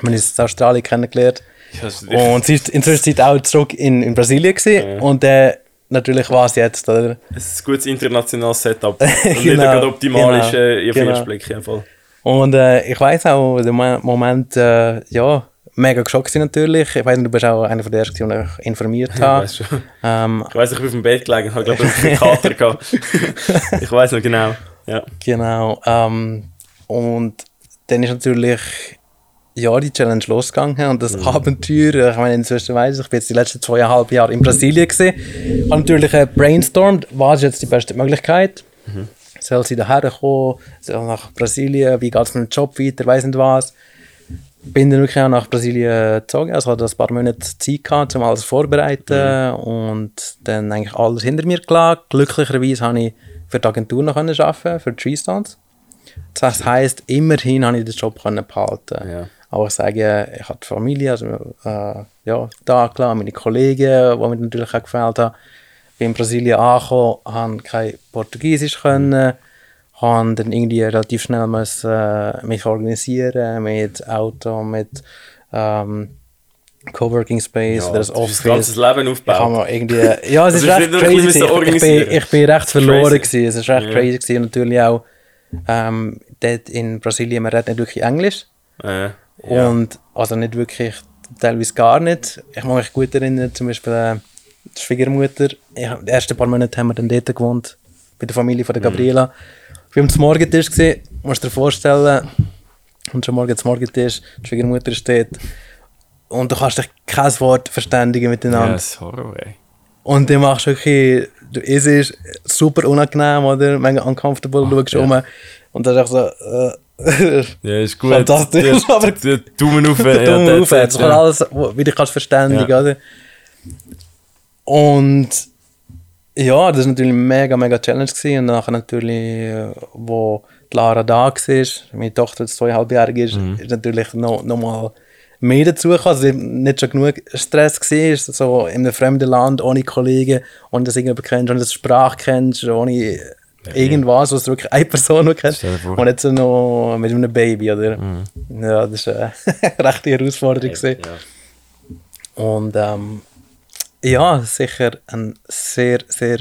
wir haben uns in Australien kennengelernt. Ja, ist Und sie ist inzwischen auch zurück in, in Brasilien gewesen. Ja. und äh, natürlich war es jetzt, oder? ein gutes internationales Setup. *laughs* Und nicht Genau, gerade optimal genau, ist äh, den genau. ersten Blick. Ja, voll. Und äh, ich weiß auch, der Mo- Moment, äh, ja, mega geschockt natürlich. Ich weiß nicht, du bist auch einer von der ersten, die ich informiert Ich habe. weiß schon. Ähm, Ich weiß, ich bin auf dem Bett gelegen und habe, glaube ich, einen Kater *laughs* gehabt. *laughs* ich weiß noch genau. Ja. Genau. Ähm, und dann ist natürlich ja, die Challenge losgegangen und das Abenteuer, ich meine, inzwischen weiss ich, ich bin jetzt die letzten zweieinhalb Jahre in Brasilien gesehen, habe natürlich äh, brainstormt, was ist jetzt die beste Möglichkeit? Soll sie daher kommen? Soll nach Brasilien? Wie geht es mit dem Job weiter? Weiß nicht was. Bin dann wirklich auch nach Brasilien gezogen, also hatte ein paar Monate Zeit gehabt, um alles vorzubereiten und dann eigentlich alles hinter mir gelassen. Glücklicherweise habe ich für die Agentur noch arbeiten, für Tree Stands. Das heisst, immerhin habe ich den Job behalten. Ja. Aber ich sage, ich habe Familie, also äh, ja, da klar, meine Kollegen, die mir natürlich auch gefällt haben. Bin in Brasilien angekommen, habe kein Portugiesisch können, habe dann irgendwie relativ schnell müssen, äh, mich organisieren mit Auto, mit ähm, Coworking Space Ja, oder das Office. das ganze Leben mir irgendwie, ja, es ist recht crazy. Ich, bin, ich bin recht verloren Crazy. gewesen. Es ist recht Ja. crazy gewesen. Natürlich auch ähm, dort in Brasilien, man redet nicht wirklich Englisch. Äh, ja. Und also nicht wirklich, teilweise gar nicht. Ich kann mich gut erinnern, zum Beispiel äh, die Schwiegermutter. Ich, die ersten paar Monate haben wir dann dort gewohnt, bei der Familie von der Gabriela. Wir haben am Morgentisch gesehen, musst du dir vorstellen, und schon morgen zum Morgentisch, die Schwiegermutter steht und du kannst dich kein Wort verständigen miteinander. Ja, das ist Horror, ey. Und dann machst du wirklich, du es ist super unangenehm, oder? Mega uncomfortable, du schaust ja. um und dann ist so, äh, *laughs* Ja, ist gut. Fantastisch, Ja, aber- Daumen auf. *laughs* ja, Daumen auf, jetzt kann ja. alles, wie du kannst verständigen, Ja. oder? Und ja, das war natürlich mega, mega Challenge gewesen. und nachher natürlich, äh, wo die Lara da war, meine Tochter jetzt zweieinhalbjährig ist, Mhm. ist natürlich noch, noch mal mehr dazu gekommen, also nicht schon genug Stress war, so in einem fremden Land, ohne Kollegen, ohne dass du irgendjemanden kennst, ohne dass du Sprache kennst, ohne irgendwas, was du wirklich eine Person noch kennst und jetzt so noch mit einem Baby, oder? Ja, das war eine rechte Herausforderung. gewesen. Ja. Und ähm, ja, sicher ein sehr, sehr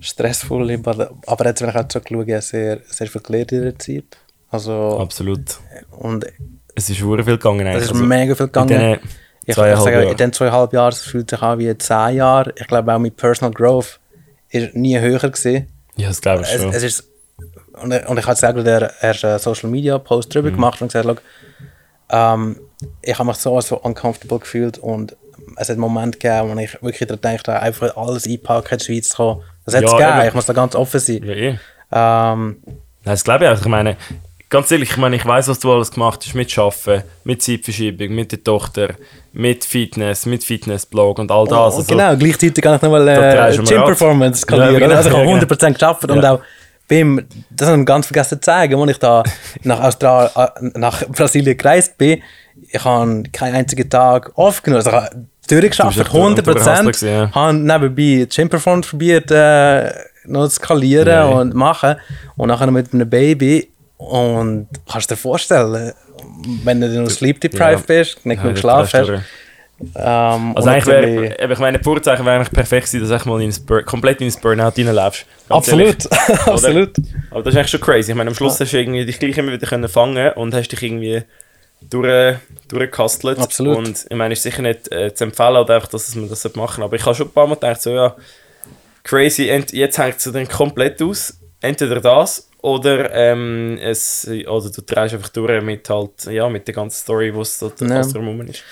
stressvolle, aber aber jetzt, wenn ich auch zurückschaue, sehr, sehr viel gelernt in der Zeit. Also, Absolut. und Es ist sehr viel gegangen. es ist Also, mega viel in gegangen. Ich, ich zweieinhalb sage, in den zweieinhalb Jahren es fühlt sich an wie zehn Jahre. Ich glaube auch mein Personal Growth ist nie höher gewesen. Ja, das glaube ich Es, schon. es ist, und, und ich habe gesagt, der einen Social Media Post drüber Mhm. gemacht und gesagt, «Schau, ähm, ich habe mich so, so uncomfortable gefühlt und es hat einen Moment gegeben, wo ich wirklich daran gedacht habe, einfach alles einpacken, in die Schweiz zu kommen. Das hat es Ja, gegeben, eben. ich muss da ganz offen sein. ja, eh. Ähm, Nein, das glaube ich auch. Ich meine, ganz ehrlich, ich meine, ich weiß, was du alles gemacht hast mit Arbeiten, mit Zeitverschiebung, mit der Tochter, mit Fitness, mit Fitnessblog und all das. und Also, genau, gleichzeitig kann ich nochmal äh, drehst du mal Gym ab. Performance skalieren. Ja, genau, also ich habe ja, 100% geschafft und auch beim, das habe ich ganz vergessen zu sagen, als ich da nach, Austral äh, nach Brasilien gereist bin, ich habe keinen einzigen Tag off genommen. Also ich habe durchgeschafft, Du bist echt ein 100%. Hustler gewesen, ja. habe nebenbei Gym Performance probiert äh, noch zu skalieren Ja. und machen und nachher mit einem Baby und kannst dir vorstellen, wenn du noch sleep deprived Ja. bist, nicht ja, genug das Schlaf hast, ähm, Also eigentlich wäre, ich meine, die Vorzeichen wäre eigentlich perfekt gewesen, dass du mal in Bur komplett in ein Burnout reinläufst. Absolut, *laughs* absolut. Aber das ist eigentlich schon crazy. Ich meine, am Schluss hast du irgendwie dich gleich immer wieder können fangen und hast dich irgendwie durch, durchgekastelt. Absolut. Und ich meine, es ist sicher nicht äh, zu empfehlen, oder einfach, dass man das machen sollte. Aber ich habe schon ein paar Mal gedacht, so ja, crazy, jetzt hängt es dann komplett aus. Entweder das oder, ähm, es, oder du drehst einfach durch mit, halt, ja, mit der ganzen Story, was da Ja. drumherum ist.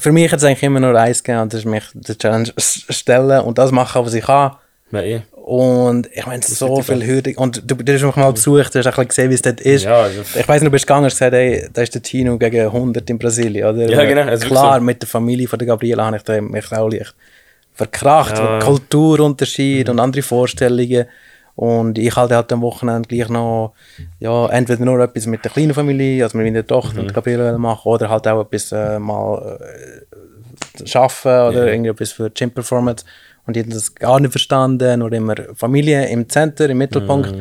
Für mich hat es eigentlich immer nur eins gegeben, und das ist mich die Challenge *laughs* stellen und das machen, was ich kann. Ja, eh. Und ich meine, so viel Hürden. Und du, du hast mich mal besucht, du hast ein bisschen gesehen, wie es dort ist. Ja, Ich weiß nicht, du bist gegangen und gesagt, hey, da ist der Tino gegen 100 in Brasilien, oder? Ja, genau, also Klar, so. mit der Familie von der Gabriela habe ich da mich auch leicht verkracht. Ja. Mhm. Kulturunterschied und andere Vorstellungen. Und ich halt halt am Wochenende gleich noch, ja, entweder nur etwas mit der kleinen Familie, also mit meiner Tochter Mhm. und Gabriela machen, oder halt auch etwas äh, mal äh, arbeiten oder Ja. irgendetwas für Gym Performance. Und die haben das gar nicht verstanden, nur immer Familie im Zentrum, im Mittelpunkt.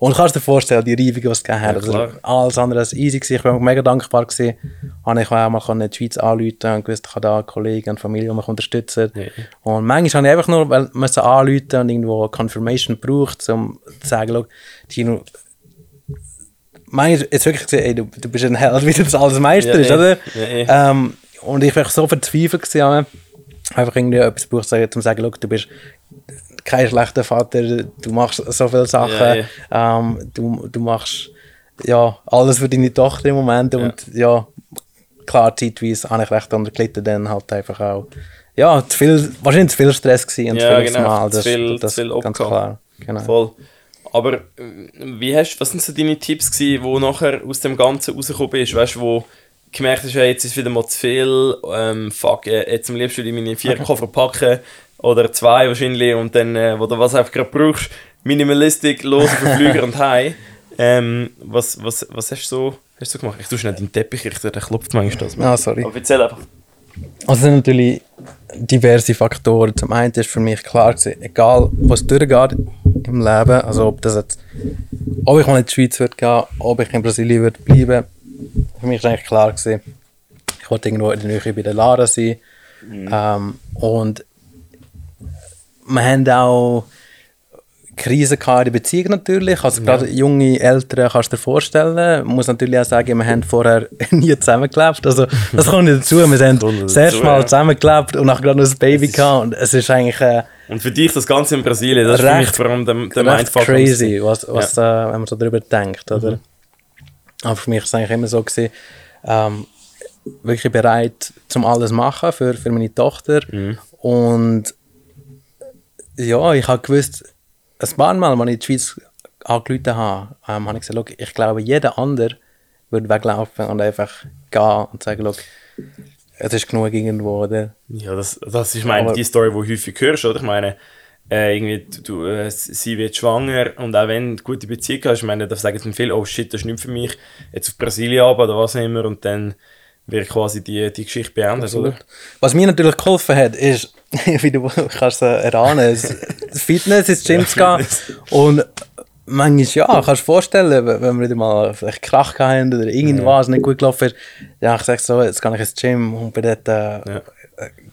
Und kannst dir vorstellen, die Reifung, die es gegeben hat. Ja, also, alles andere als easy gewesen. Ich war mega dankbar gewesen. Habe ich auch mal können die Schweiz anrufen und gewusst, ich habe da Kollegen und Familie, die mich unterstützen. Ja. Und manchmal habe ich einfach nur weil- müssen anrufen und irgendwo Confirmation braucht, um zu sagen, Tino, manchmal ist wirklich gesehen, ey, du, du bist ein Held, *laughs* wie du das alles meisterst, Ja, eh. oder? Ähm, und ich war so verzweifelt gewesen, einfach irgendwie etwas brauchst, um zu sagen, du bist kein schlechter Vater, du machst so viele Sachen, Ja, Ähm, du, du machst ja alles für deine Tochter im Moment und ja, klar, zeitweise habe ich recht unterglitten, dann halt einfach auch, ja, zu viel, wahrscheinlich zu viel Stress gewesen und Ja, zu viel genau, Mal, zu das, viel- das zu viel ganz klar. Genau. Voll. Aber äh, wie hast, was sind so deine Tipps gewesen, wo nachher aus dem Ganzen rausgekommen bist? Weißt du, wo gemerkt hast, hey, jetzt ist wieder mal zu viel, ähm, fuck, äh, jetzt am liebsten würde ich meine vier Koffer packen oder zwei wahrscheinlich und dann, äh, wo du was einfach gerade brauchst, Minimalistik, los auf den Flüger und heim. *laughs* Ähm, was, was, was hast du so, hast du gemacht? Ich tue schnell deinen Teppich richten, der klopft manchmal das. Ah, sorry. Aber erzähl einfach. Also es sind natürlich diverse Faktoren. Zum einen ist für mich klar gewesen, egal was durchgeht im Leben, also ob das jetzt, ob ich mal in die Schweiz würde gehen, ob ich in Brasilien würde bleiben, für mich ist eigentlich klar gewesen, ich wollte irgendwo in der Nähe bei der Lara sein. Ähm, und wir haben auch Krisen in der Beziehung natürlich. Also gerade junge Eltern kannst du dir vorstellen. Man muss natürlich auch sagen, wir haben vorher *laughs* nie zusammengelebt. Also das kommt nicht dazu. Wir haben das erste Mal ja. zusammengelebt und nachher gerade noch ein Baby gehabt. Und es ist eigentlich äh, Und für dich das Ganze in Brasilien, das ist für mich Recht- vor allem der, der recht Mindfuck. crazy, was, was äh, wenn man so darüber denkt. Oder? Aber für mich war es eigentlich immer so, gewesen, ähm, wirklich bereit, zum alles machen für, für meine Tochter. Und ja, ich habe gewusst, ein paar Mal, als ich in die Schweiz angerufen habe, ähm, habe ich gesagt, «Schau, ich glaube, jeder andere würde weglaufen und einfach gehen und sagen, «Schau, es ist genug irgendwo, oder? Ja, das, das ist meine, Aber- die Story, die du häufig hörst, oder? Ich meine, äh, irgendwie, du, äh, sie wird schwanger und auch wenn du eine gute Beziehung hast, ich meine, da sagen dann viele, oh shit, das ist nicht für mich, jetzt auf Brasilien ab oder was auch immer und dann wird quasi die, die Geschichte beendet, oder? Was mir natürlich geholfen hat, ist, *laughs* wie du kannst erahnen, *laughs* Fitness ins Gym zu gehen. Und manchmal, ja, kannst du dir vorstellen, wenn wir wieder mal vielleicht Krach hatten oder irgendwas nicht gut gelaufen ist, ja, ich sag so, jetzt kann ich ins Gym und bin dort äh, eine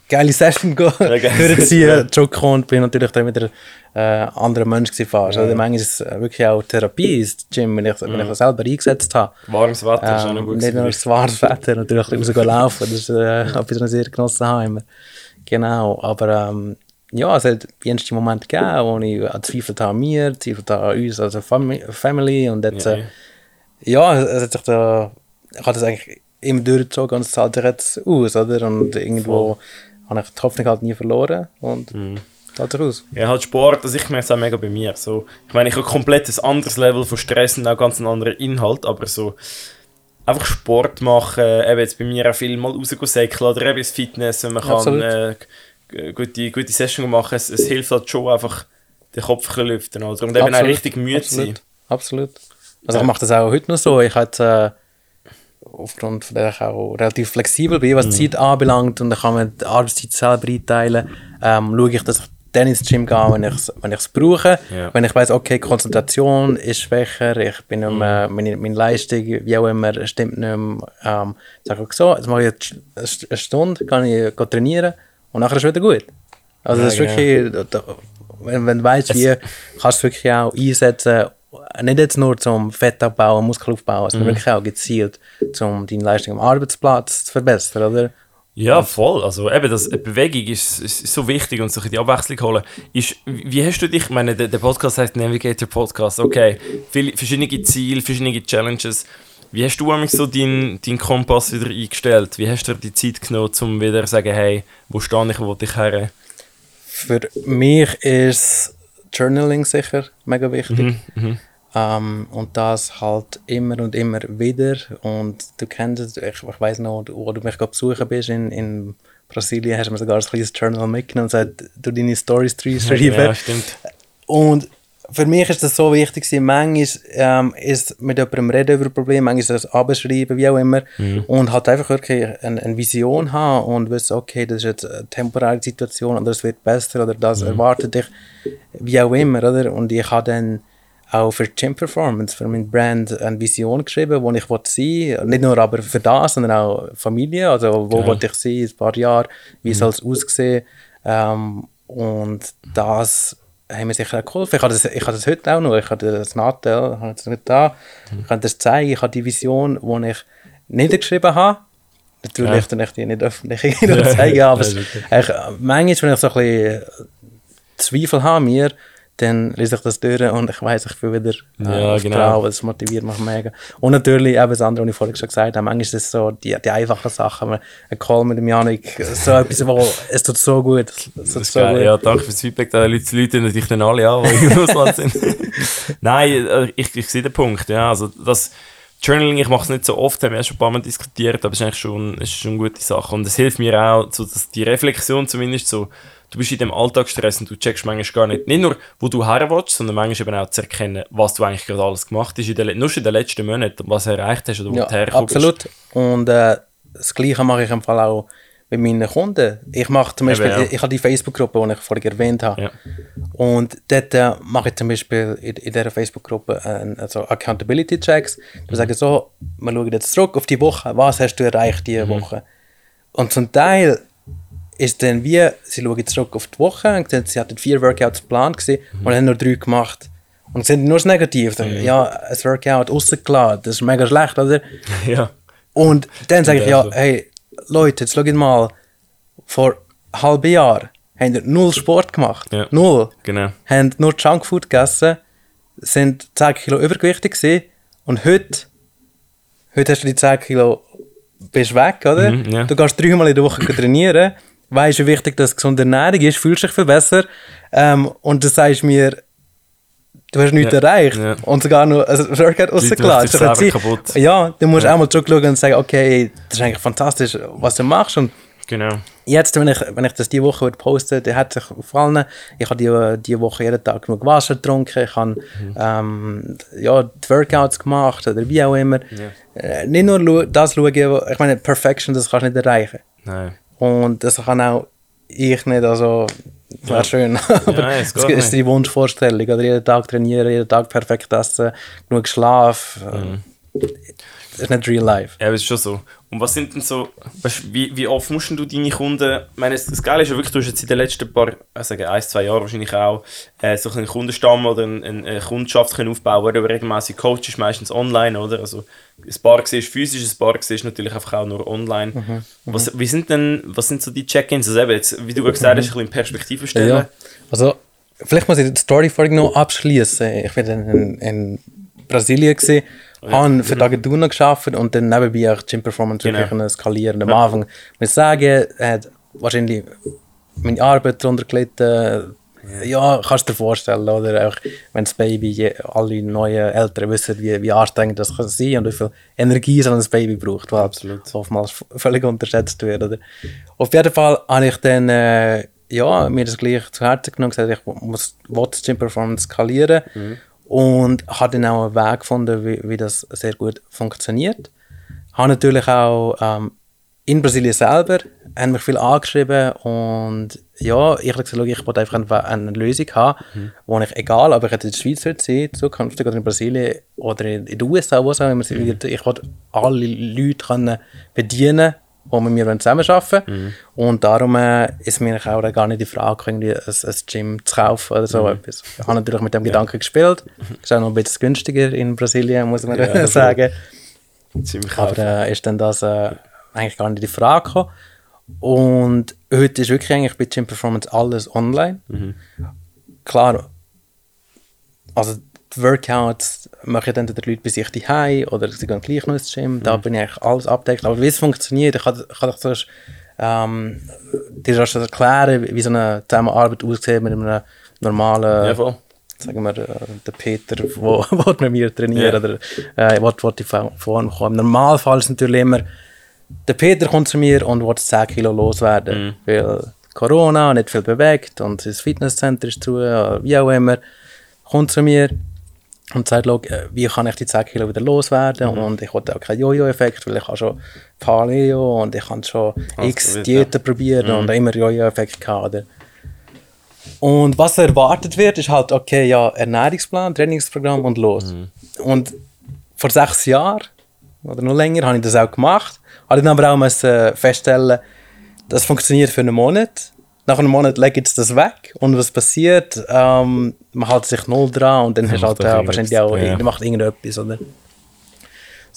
geile Session go- *laughs* geil. durchziehen, zurückgekommen und bin natürlich dann wieder äh, ein anderer Mensch gewesen fast. Also manchmal ist es wirklich auch Therapie ins Gym, wenn ich, wenn ich das selber eingesetzt habe. Warmes Wetter ist auch noch Ähm, gut. nicht nur das warmes Wetter, natürlich rausgehen laufen, das ist äh, etwas, was ich sehr genossen habe. Immer. Genau, aber ähm, ja, es hat ernste Momente gegeben, wo ich äh, zweifelt an mir, zweifelt an uns als Fam Family und jetzt, Ja, äh, ja, es hat sich da, ich habe das eigentlich immer durchgezogen und es zahlt sich jetzt aus, oder? Und irgendwo habe ich die Hoffnung halt nie verloren und Mhm. zahlt sich aus. Ja, halt Sport, also ich merke es auch mega bei mir. So, ich meine, ich habe komplett ein anderes Level von Stress und auch ganz einen anderen Inhalt, aber so einfach Sport machen, eben jetzt bei mir auch viel mal raussäckeln oder eben das Fitness, wenn man kann Absolut. äh, g- gute, gute Session machen, es, es hilft halt schon einfach den Kopf ein lüften oder? und eben auch Absolut, richtig müde sein. Absolut. Absolut. Also ich mache das auch heute noch so. Ich hatte äh, aufgrund von der ich auch relativ flexibel bin, Mhm. was die Zeit anbelangt und ich kann mir die Arbeitszeit selber einteilen. Ähm, schaue ich, dass ich dann ins Gym gehe, wenn ich es wenn ich's brauche. Ja. Wenn ich weiß, okay, Konzentration ist schwächer, ich bin nicht mehr, Mhm. meine, meine Leistung, wie auch immer, stimmt nicht mehr. Ähm, sage ich so, jetzt mache ich jetzt eine St- eine Stunde, kann ich go trainieren und nachher ist es wieder gut. Also Ja, das ist wirklich, da- wenn, wenn du weißt, wie, kannst du es wirklich auch einsetzen, nicht jetzt nur zum Fettabbau und Muskelaufbau, sondern wirklich auch gezielt, um deine Leistung am Arbeitsplatz zu verbessern, oder? Ja, voll. Also eben, das, die Bewegung ist, ist so wichtig und so die Abwechslung holen. Ist, wie hast du dich, ich meine, der, der Podcast heißt Navigator Podcast, okay, viele verschiedene Ziele, verschiedene Challenges. Wie hast du eigentlich so deinen dein Kompass wieder eingestellt? Wie hast du dir die Zeit genommen, um wieder zu sagen, hey, wo stehe ich, wo will ich her? Für mich ist Journaling sicher mega wichtig. Ähm, und das halt immer und immer wieder. Und du kennst es, ich, ich weiß noch, wo du mich gerade besuchen bist in, in Brasilien, hast du mir sogar ein kleines Journal mitgenommen und gesagt, du deine Stories schreiben. Ja, stimmt. Und für mich ist das so wichtig, gewesen. manchmal ähm, ist mit jemandem reden über Probleme, manchmal ist das abschreiben, wie auch immer. Und halt einfach wirklich eine, eine Vision haben und wissen, okay, das ist jetzt eine temporäre Situation oder es wird besser oder das erwartet dich, wie auch immer, oder? Und ich habe dann auch für Gym Performance, für mein Brand eine Vision geschrieben, wo ich sein Nicht nur aber für das, sondern auch Familie. Also, wo wollte ich sein in ein paar Jahren, wie soll es aussehen. Ähm, und das haben mir sicher auch geholfen. Ich habe das, ich habe das heute auch noch. Ich habe das Nadel, habe das nicht da. Ich kann das zeigen. Ich habe die Vision, die ich niedergeschrieben habe. Natürlich Ja. dann ich die nicht öffentlich *laughs* irgendwo zeigen, aber es, ist okay. eigentlich, manchmal, wenn ich so ein bisschen Zweifel habe mir, dann lese ich das durch und ich weiß, ich will wieder äh, Ja, genau. Das motiviert mich mega. Und natürlich eben das andere, was ich vorhin schon gesagt habe, manchmal ist es so die, die einfachen Sachen, ein Call mit dem Janik, so etwas, wo es tut so gut, es tut Das ist so geil. gut. Ja, danke fürs Feedback. Da Leute, die Leute natürlich dann alle an, die im Ausland sind. *laughs* Nein, äh, ich, ich sehe den Punkt. Ja, also das Journaling, ich mache es nicht so oft, haben wir ja schon ein paar Mal diskutiert, aber es ist eigentlich schon, ist schon eine gute Sache. Und es hilft mir auch, so, dass die Reflexion zumindest so, du bist in dem Alltagsstress und du checkst manchmal gar nicht, nicht nur, wo du her willst, sondern manchmal eben auch zu erkennen, was du eigentlich gerade alles gemacht hast, in den, nur schon in den letzten Monaten, was du erreicht hast oder wo Ja, du hergekommen bist. absolut. Und äh, das Gleiche mache ich im Fall auch mit meinen Kunden. Ich mache zum Beispiel, Eben, ja. ich, ich habe die Facebook-Gruppe, die ich vorhin erwähnt habe. Ja. Und dort äh, mache ich zum Beispiel in, in dieser Facebook-Gruppe äh, also Accountability-Checks. Wir sagen so, wir schauen jetzt zurück auf die Woche, was hast du erreicht diese Woche? Und zum Teil ist dann wie, sie schauen zurück auf die Woche und sehen, sie hatten vier Workouts geplant gewesen und haben nur drei gemacht. Und sind nur das Negative. Dann, Ja, ein Workout rausgeladen, das ist mega schlecht, oder? *laughs* ja. Und dann sage ich, Ja, ja, so. hey, Leute, jetzt schaut mal, vor einem halben Jahr haben ihr null Sport gemacht. Ja. Null. Genau. Haben nur Junkfood gegessen, sind 10 Kilo übergewichtig gewesen und heute, heute hast du die 10 Kilo, bist weg, oder? Mhm, ja. Du gehst dreimal in der Woche trainieren, weißt, wie wichtig das gesunde Ernährung ist, fühlst dich viel besser ähm, und du sagst mir, du hast nichts Ja, erreicht ja. und sogar noch *laughs* ein Workout rausgelassen. Das selber sein- kaputt. Ja, du musst auch mal zurückschauen und sagen, okay, das ist eigentlich fantastisch, was du machst und Genau. Jetzt, wenn ich, wenn ich das diese Woche würde posten dann hat sich gefallen. Ich habe die, die Woche jeden Tag genug Wasser getrunken. Ich habe ähm, ja, die Workouts gemacht oder wie auch immer. Äh, nicht nur das schauen, ich meine, Perfection, das kannst du nicht erreichen. Nein. Und das kann auch ich nicht, also wäre schön. *laughs* Aber nein, es ist die Wunschvorstellung. Oder jeden Tag trainieren, jeden Tag perfekt essen, genug Schlaf. Mhm. Das ist nicht real life. Ja, aber es ist schon so. Und was sind denn so, weißt, wie, wie oft musst du deine Kunden, ich meine, das das Geile ist ja wirklich, du hast jetzt in den letzten paar, ich sage ein, zwei Jahren wahrscheinlich auch, äh, so einen Kundenstamm oder eine, eine Kundschaft können aufbauen, wo du regelmäßig coachst, meistens online, oder? Also, ein Bar siehst physisch, ein Bar siehst natürlich einfach auch nur online. Mhm, was, wie sind denn, was sind so die Check-ins? Also eben, jetzt, wie du gesagt hast, ein bisschen in Perspektive stellen. Ja. Also, vielleicht muss ich die Story vorhin noch abschließen. Ich war dann in, in Brasilien, gewesen, habe für Dageduna gearbeitet und dann nebenbei auch Gym Performance Genau. wirklich skalieren. Am Anfang muss ich sagen, hat wahrscheinlich meine Arbeit darunter gelitten. Ja, kannst du dir vorstellen, oder? Auch wenn das Baby, alle neuen Eltern wissen, wie, wie anstrengend das kann sein und wie viel Energie so ein Baby braucht, was Absolut. oftmals völlig unterschätzt wird. Oder? Auf jeden Fall habe ich dann äh, ja, mir das gleich zu Herzen genommen und gesagt, ich muss will das Gym Performance skalieren und habe dann auch einen Weg gefunden, wie, wie das sehr gut funktioniert. Habe natürlich auch ähm, in Brasilien selber haben mich viel angeschrieben und ja, ich habe gesagt, ich wollte einfach eine, eine Lösung haben, wo ich, egal, ob ich jetzt in der Schweiz würde sein, zukünftig oder in Brasilien oder in, in den USA, wo auch immer sein wird, ich wollte alle Leute können bedienen die mit mir zusammenarbeiten wollen. Und darum äh, ist mir auch gar nicht die Frage, irgendwie ein, ein Gym zu kaufen oder so etwas. Ich habe natürlich mit dem Gedanken gespielt. Ist auch noch ein bisschen günstiger in Brasilien, muss man Ja, *laughs* sagen. Ziemlich Aber äh, ist dann das äh, eigentlich gar nicht die Frage gekommen. Und heute ist wirklich eigentlich bei Gym Performance alles online. Klar, also die Workouts machen dann die Leute bei sich daheim oder sie gehen gleich noch ins Gym. Da bin ich eigentlich alles abdeckt. Aber wie es funktioniert, ich kann, ich kann sonst, ähm, dir das erklären, wie so eine Zusammenarbeit aussieht mit einem normalen Ja, voll. sagen wir, äh, der Peter, wo, *laughs* wo mit mir trainiert Ja. oder äh, wo die Form kommt. Im Normalfall ist natürlich immer, der Peter kommt zu mir und will 10 Kilo loswerden, Mhm. weil Corona nicht viel bewegt und das Fitnesscenter ist zu, wie auch immer, kommt zu mir und sagt, «Schau, äh, wie kann ich die 10 Kilo wieder loswerden Mhm. und ich wollte auch keinen Jojo-Effekt, weil ich habe schon Paleo und ich habe schon x gut, ja. Diäten probiert und immer Jojo-Effekt gehabt. Und was erwartet wird, ist halt, okay, ja, Ernährungsplan, Trainingsprogramm und los. Und vor sechs Jahren oder noch länger habe ich das auch gemacht. Habe dann aber auch müssen feststellen, das funktioniert für einen Monat nach einem Monat legt es das weg und was passiert? Ähm, man hält sich null dran und dann hast du halt äh, wahrscheinlich auch, ja. macht irgendetwas, oder?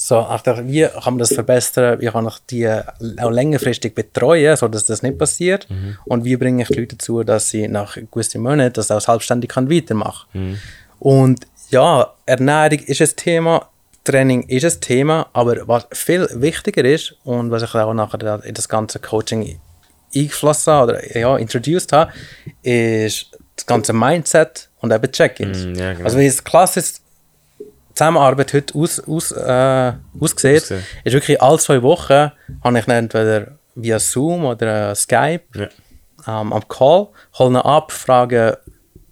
So, dachte, wie kann man das verbessern? Wie kann ich die auch längerfristig betreuen, sodass das nicht passiert? Und wie bringe ich die Leute dazu, dass sie nach gewissen Monaten das auch selbstständig kann weitermachen Und ja, Ernährung ist ein Thema, Training ist ein Thema, aber was viel wichtiger ist und was ich auch nachher in das ganze Coaching eingeflossen habe oder ja, introduced habe, ist das ganze Mindset und eben Check-ins. Mm, ja, genau. Also wie es klassisch Zusammenarbeit heute aus, aus, äh, aussieht, ist wirklich alle zwei Wochen habe ich entweder via Zoom oder äh, Skype Ja. ähm, am Call, holen ihn ab, fragen,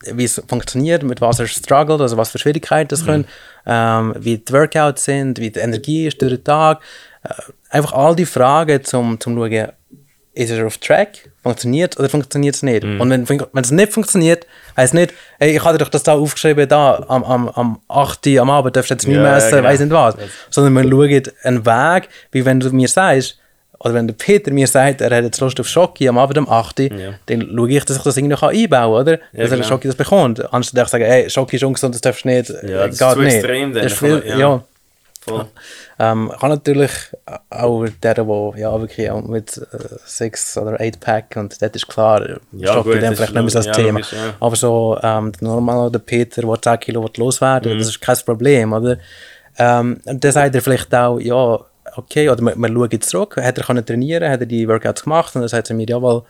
wie es funktioniert, mit was er struggelt, also was für Schwierigkeiten es können, ähm, wie die Workouts sind, wie die Energie ist durch den Tag. Äh, einfach all die Fragen, zum, zum schauen, ist er auf Track, funktioniert oder funktioniert es nicht. Und wenn, es nicht funktioniert, heisst nicht, hey, ich habe dir doch das da aufgeschrieben, da am, am, am 8. Uhr am Abend darfst du jetzt nicht Ja, mehr ja, essen, genau. weiss nicht was. Sondern wir schauen einen Weg, wie wenn du mir sagst, oder wenn der Peter mir sagt, er hat jetzt Lust auf Schoki am Abend um 8 Uhr, Ja. dann schaue ich, dass ich das irgendwie einbauen kann, oder? dass er genau. Schoki das bekommt. Anstatt dass ich sage, hey, Schoki ist ungesund, das darfst du nicht, Ja, das ist zu nicht. extrem dann. Viel, man- ja. ja. Voll. Ähm, kann natürlich auch der, der ja, wirklich auch mit äh, 6 oder 8 Pack und das ist klar, Ja, Schoki gut, dann das vielleicht nicht mehr das ja, Thema. logisch, ja. Aber so ähm, der normale der Peter, der 10 Kilo loswerden Mhm. das ist kein Problem, oder? Ähm, dann sagt er vielleicht auch, ja, okay, oder wir schauen jetzt zurück, hat er können trainieren, hat er die Workouts gemacht und dann sagt er mir, jawohl,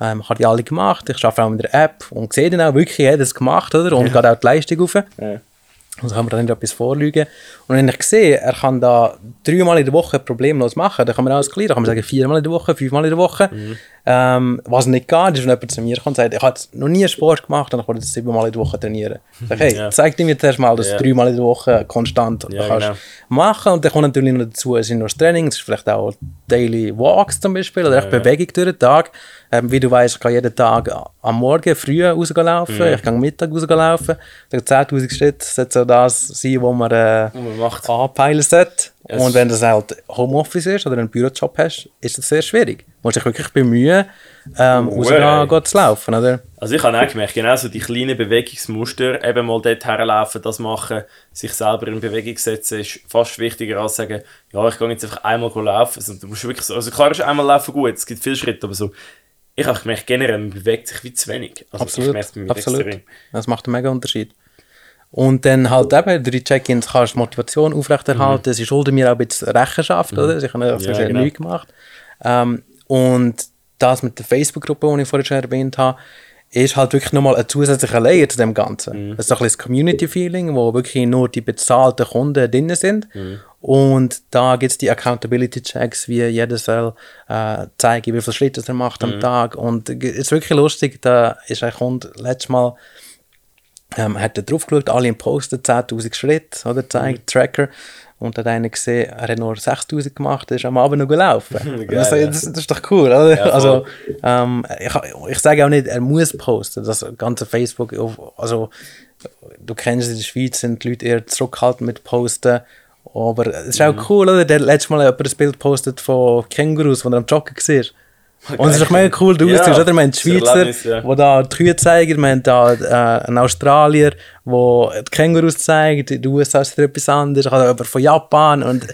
ähm, ich habe die alle gemacht, ich arbeite auch mit der App und sehe dann auch wirklich, er hat es gemacht, oder? Und geht auch die Leistung rauf. Ja. Also kann man dann etwas vorlügen. Und wenn ich sehe, er kann da dreimal in der Woche problemlos machen, dann kann man alles klar, dann kann man sagen viermal in der Woche, fünfmal in der Woche. Ähm, was nicht geht, ist, wenn jemand zu mir kommt und sagt, ich habe noch nie Sport gemacht und ich will jetzt siebenmal in der Woche trainieren. Sag, *laughs* hey, Ja. zeig dir mir zuerst mal, dass Ja. du dreimal in der Woche konstant Ja, kannst genau. machen. Und dann kommt natürlich noch dazu, es sind noch das Training, es ist vielleicht auch Daily Walks zum Beispiel oder echt Bewegung durch den Tag. Ähm, wie du weißt, ich kann jeden Tag am Morgen früh rausgelaufen, Mhm. ich kann am Mittag rausgelaufen. Dann 10'000 Schritte sollte so das sein, was man, äh, man anpeilen sollte. Es- Und wenn das halt Homeoffice ist oder einen Bürojob hast, ist das sehr schwierig. Du musst dich wirklich bemühen, ähm, Oh, rausgehen, zu laufen, oder? Also ich habe auch gemerkt, genau so die kleinen Bewegungsmuster, eben mal dort herlaufen, das machen, sich selber in Bewegung setzen, ist fast wichtiger als sagen, ja, ich gehe jetzt einfach einmal laufen. Also, du musst wirklich so, also klar ist einmal laufen gut, es gibt viele Schritte, aber so, ich habe gemerkt, generell, man bewegt sich wie zu wenig. Also Absolut, absolut. extrem. Das macht einen mega Unterschied. Und dann halt eben, durch die Check-ins kannst du Motivation aufrechterhalten. Sie schulden mir auch ein bisschen Rechenschaft, oder? Sie haben das Ja, ja, genau. nichts gemacht. Ähm, und das mit der Facebook-Gruppe, die ich vorhin schon erwähnt habe, ist halt wirklich nochmal ein zusätzlicher Layer zu dem Ganzen. Das ist ein bisschen das Community-Feeling, wo wirklich nur die bezahlten Kunden drin sind. Und da gibt es die Accountability-Checks, wie jeder soll äh, zeigen, wie viele Schritte er macht am Tag. Und es ist wirklich lustig, da ist ein Kunde letztes Mal ähm, hat er drauf geschaut, alle im Posten, 10'000 Schritte, oder, zeigt, Tracker. Und hat einer gesehen, er hat nur 6'000 gemacht, er ist am Abend noch gelaufen. *laughs* Geil, das, das, das ist doch cool, oder? Ja, also, ähm, ich, ich sage auch nicht, er muss posten, das ganze Facebook, also, du kennst es, in der Schweiz sind die Leute eher zurückhaltend mit Posten, aber es ist Mhm. auch cool, oder? Der hat letztes Mal jemand ein Bild postet von Kängurus, wo er am Joggen war. Und es ist doch mega cool, du Ja, oder? Wir haben Schweizer, Erlebnis, ja. die da die Kühe zeigen, wir haben da äh, einen Australier, der die Kängurus zeigt, in den USA ist etwas anderes, ich habe jemanden von Japan und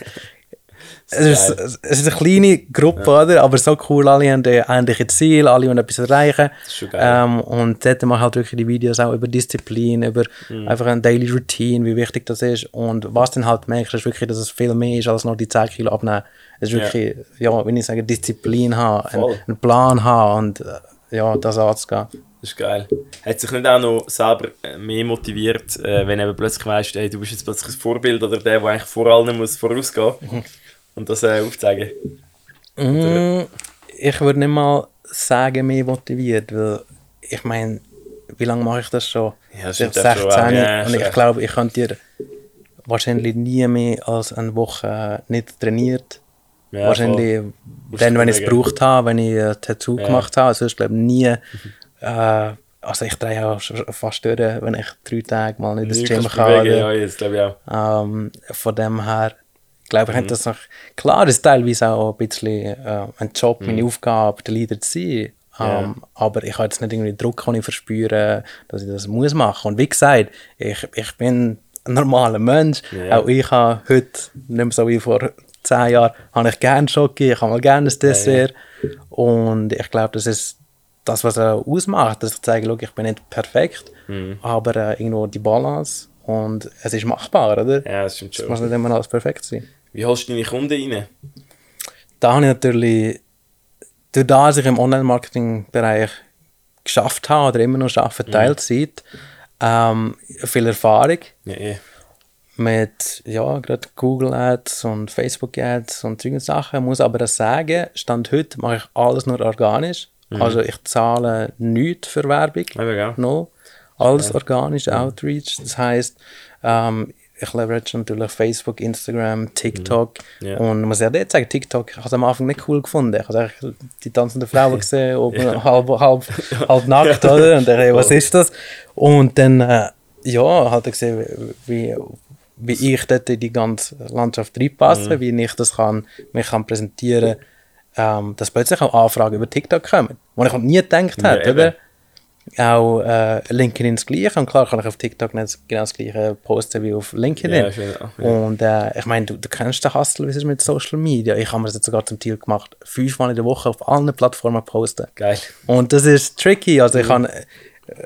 es ist, es ist eine kleine Gruppe, oder? aber so cool, alle haben ein ähnliches Ziel, alle wollen etwas erreichen. Ähm, und dort machen halt wirklich die Videos auch über Disziplin, über Mhm. einfach eine Daily Routine, wie wichtig das ist. Und was dann halt merkst, ist wirklich, dass es viel mehr ist als nur die 10 Kilo abnehmen. Es ist Ja. wirklich, ja, wenn ich sage, Disziplin haben, einen, einen Plan haben und äh, ja, das anzugehen. Das ist geil. Hat sich nicht auch noch selber äh, mehr motiviert, äh, wenn eben plötzlich weißt, hey, du bist jetzt plötzlich ein Vorbild oder der, der eigentlich vor allen muss vorausgehen *laughs* und das äh, aufzeigen? Mm, ich würde nicht mal sagen, mehr motiviert, weil ich meine, wie lange mache ich das schon? Ja, das Seit stimmt auch schon, 16 ja, und ich glaube, ich könnte dir wahrscheinlich nie mehr als eine Woche nicht trainiert. Ja, wahrscheinlich Musst dann, wenn ich es gebraucht habe, wenn ich ein Tattoo Ja. gemacht habe. Also ich glaube nie, *laughs* äh, also ich drehe auch fast durch, wenn ich drei Tage mal nicht ins Gym kann. bewegen, ja, jetzt ich auch. ähm, von dem her, glaube ich, Mhm. das noch, klar ist teilweise auch ein bisschen äh, ein Job, Mhm. meine Aufgabe, der Leader zu sein. Ähm, aber ich habe jetzt nicht irgendwie Druck, den ich verspüre, dass ich das muss machen. Und wie gesagt, ich, ich bin ein normaler Mensch. Ja. Auch ich habe heute, nicht mehr so wie vor zehn Jahren, habe ich gerne Schoki, ich habe mal gerne ein Dessert. Und ich glaube, das ist das, was er ausmacht, dass ich zeige, schau, ich bin nicht perfekt, Mhm. aber äh, irgendwo die Balance und es ist machbar, oder? Ja, das stimmt Es schon. muss nicht immer alles perfekt sein. Wie holst du deine Kunden rein? Da habe ich natürlich, durch das, dass ich im Online-Marketing-Bereich geschafft habe oder immer noch arbeite, Teilzeit, ähm, viel Erfahrung Ja, eh. mit ja, gerade Google Ads und Facebook Ads und solche Sachen. Muss aber das sagen, Stand heute mache ich alles nur organisch. Also ich zahle nichts für Werbung. Ja. No. Alles organisch, Outreach. Das heißt, ähm, ich leverage natürlich Facebook, Instagram, TikTok. Ja. Und man muss ja dort sagen, TikTok, ich habe es am Anfang nicht cool gefunden. Ich habe die tanzenden Frauen *laughs* gesehen, oben *laughs* halb, halb, halb *laughs* nackt, oder? Und dachte, was ist das? Und dann, äh, ja, halt gesehen, wie, wie ich dort in die ganze Landschaft reinpasse, wie ich das kann, mich kann präsentieren ähm, dass plötzlich auch Anfragen über TikTok kommen, wo ich halt nie gedacht Ja, hätte, eben. oder? Auch äh, LinkedIn das Gleiche. Und klar kann ich auf TikTok nicht genau das Gleiche posten wie auf LinkedIn. Ja, schön, ja. Und äh, ich meine, du, du kennst den Hustle, wie es ist mit Social Media. Ich habe mir das jetzt sogar zum Ziel gemacht, fünfmal in der Woche auf allen Plattformen posten. Geil. Und das ist tricky. Also ich Mhm. kann,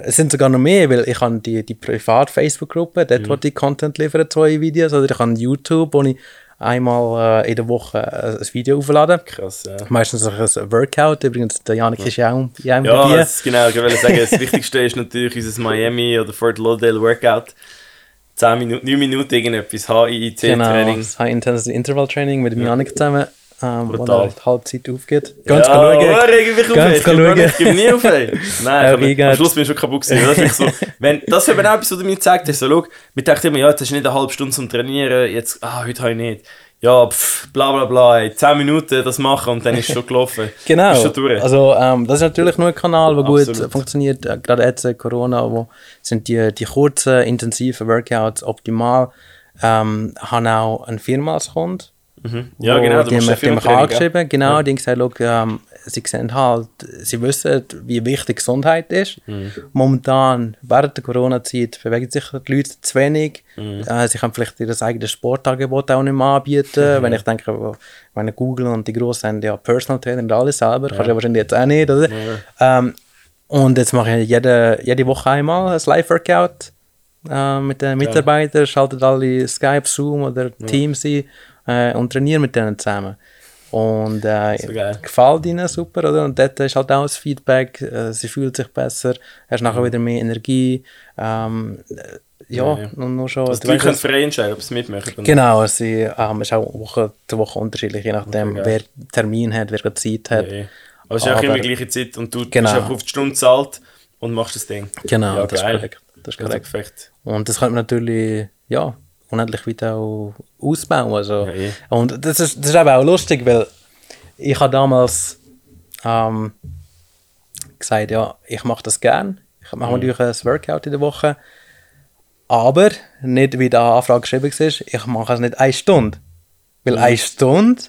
es sind sogar noch mehr, weil ich habe die, die Privat-Facebook-Gruppe, Mhm. dort wo ich Content liefern, zwei Videos. Oder ich habe YouTube, wo ich einmal äh, in der Woche äh, ein Video auflade. Krass, ja. Meistens ein Workout. Übrigens, der Janik ist ja auch in Ja, dabei. das, genau, ich wollte sagen, das Wichtigste ist natürlich unser Miami oder Fort Lauderdale Workout. 10 Minuten, 9 Minuten irgendetwas, HIIT-Training. Genau, High Intensity Interval Training mit dem Janik zusammen, ähm, wo er halt Halbzeit aufgeht. Ganz ja, schauen. Oh, reg mich auf, Ganz ich schauen. ich gebe nie auf, ey. *laughs* Nein, Ja, ich hab, am? Schluss bin ich schon kaputt gewesen. Das ist so, wenn, das ist eben auch etwas, was du mir gezeigt hast. So, schau, wir dachten immer, ja, jetzt hast du nicht eine halbe Stunde zum Trainieren, jetzt, ah, heute habe ich nicht. Ja, pff, bla bla bla, ey. 10 Minuten das machen und dann ist es schon gelaufen. *laughs* Genau. Schon. Also, ähm, das ist natürlich nur ein Kanal, der gut Absolut. funktioniert. Äh, gerade jetzt äh, Corona, wo sind die, die kurzen, intensiven Workouts optimal. Ähm, haben auch eine Firma als Kunde. Ja, wo genau, die haben ja mich- gell? angeschrieben, genau, die haben gesagt, schau, ähm, sie sehen halt, sie wissen, wie wichtig Gesundheit ist. Mhm. Momentan, während der Corona-Zeit, bewegen sich die Leute zu wenig. Mhm. Äh, sie können vielleicht ihr eigenes Sportangebot auch nicht mehr anbieten. *laughs* Wenn ich denke, wenn Google und die Grossen haben ja Personal Trainer und alles selber, kannst du ja wahrscheinlich jetzt auch nicht, oder? Ähm, und jetzt mache ich jede, jede Woche einmal ein Live-Workout äh, mit den Mitarbeitern, schaltet alle Skype, Zoom oder Teams ein äh, und trainiere mit denen zusammen. Und äh, So gefällt ihnen super, oder? Und dort ist halt auch das Feedback, äh, sie fühlt sich besser, hast nachher wieder mehr Energie. Ähm, äh, ja, Ja, ja. und nur schon. Also, die weißt, können frei entscheiden, ob sie mitmachen. Genau, sie ähm, ist auch Woche zu Woche unterschiedlich, je nachdem, Okay, wer. Termin hat, wer Zeit hat. Ja. Aber es ist auch immer die gleiche Zeit und du Genau. bist einfach auf die Stunde zahlt und machst das Ding. Genau, das ist korrekt. Das ist Also korrekt. perfekt. Und das könnte man natürlich, ja, unendlich weiter auch ausbauen. Also. Ja, eh. Und das ist, das ist aber auch lustig, weil ich habe damals ähm, gesagt, ja, ich mache das gern. Ich mache natürlich ein Workout in der Woche. Aber nicht wie der Anfrage geschrieben ist, ich mache es nicht eine Stunde. Weil eine Stunde,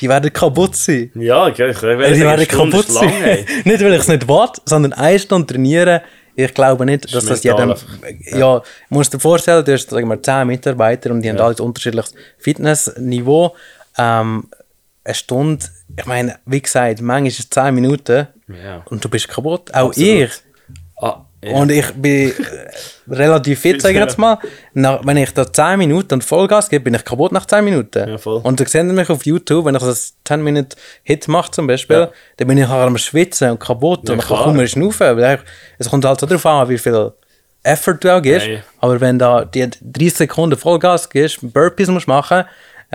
die werden kaputt sein. Ja, okay, ich will die werden kaputt lang, sein. ey. *laughs* nicht, weil ich es nicht will, sondern eine Stunde trainieren. Ich glaube nicht, dass das einfach, Ja, du musst dir vorstellen, du hast sagen wir, 10 Mitarbeiter und die haben Ja. alle ein unterschiedliches Fitnessniveau. Ähm, eine Stunde, ich meine, wie gesagt, manchmal ist es 10 Minuten Ja. und du bist kaputt. Auch Absolut. ich. Ja. Und ich bin äh, relativ fit, sage ich jetzt mal. Nach, wenn ich da 10 Minuten Vollgas gebe, bin ich kaputt nach 10 Minuten. Ja. Und du seht mich auf YouTube, wenn ich das 10-Minute-Hit mache zum Beispiel, Ja. dann bin ich nachher am Schwitzen und kaputt und ich kann kaum mehr schnaufen. Weil Es kommt halt so darauf an, wie viel Effort du auch gibst. Ja. Aber wenn da die 30 Sekunden Vollgas gibst, Burpees musst machen,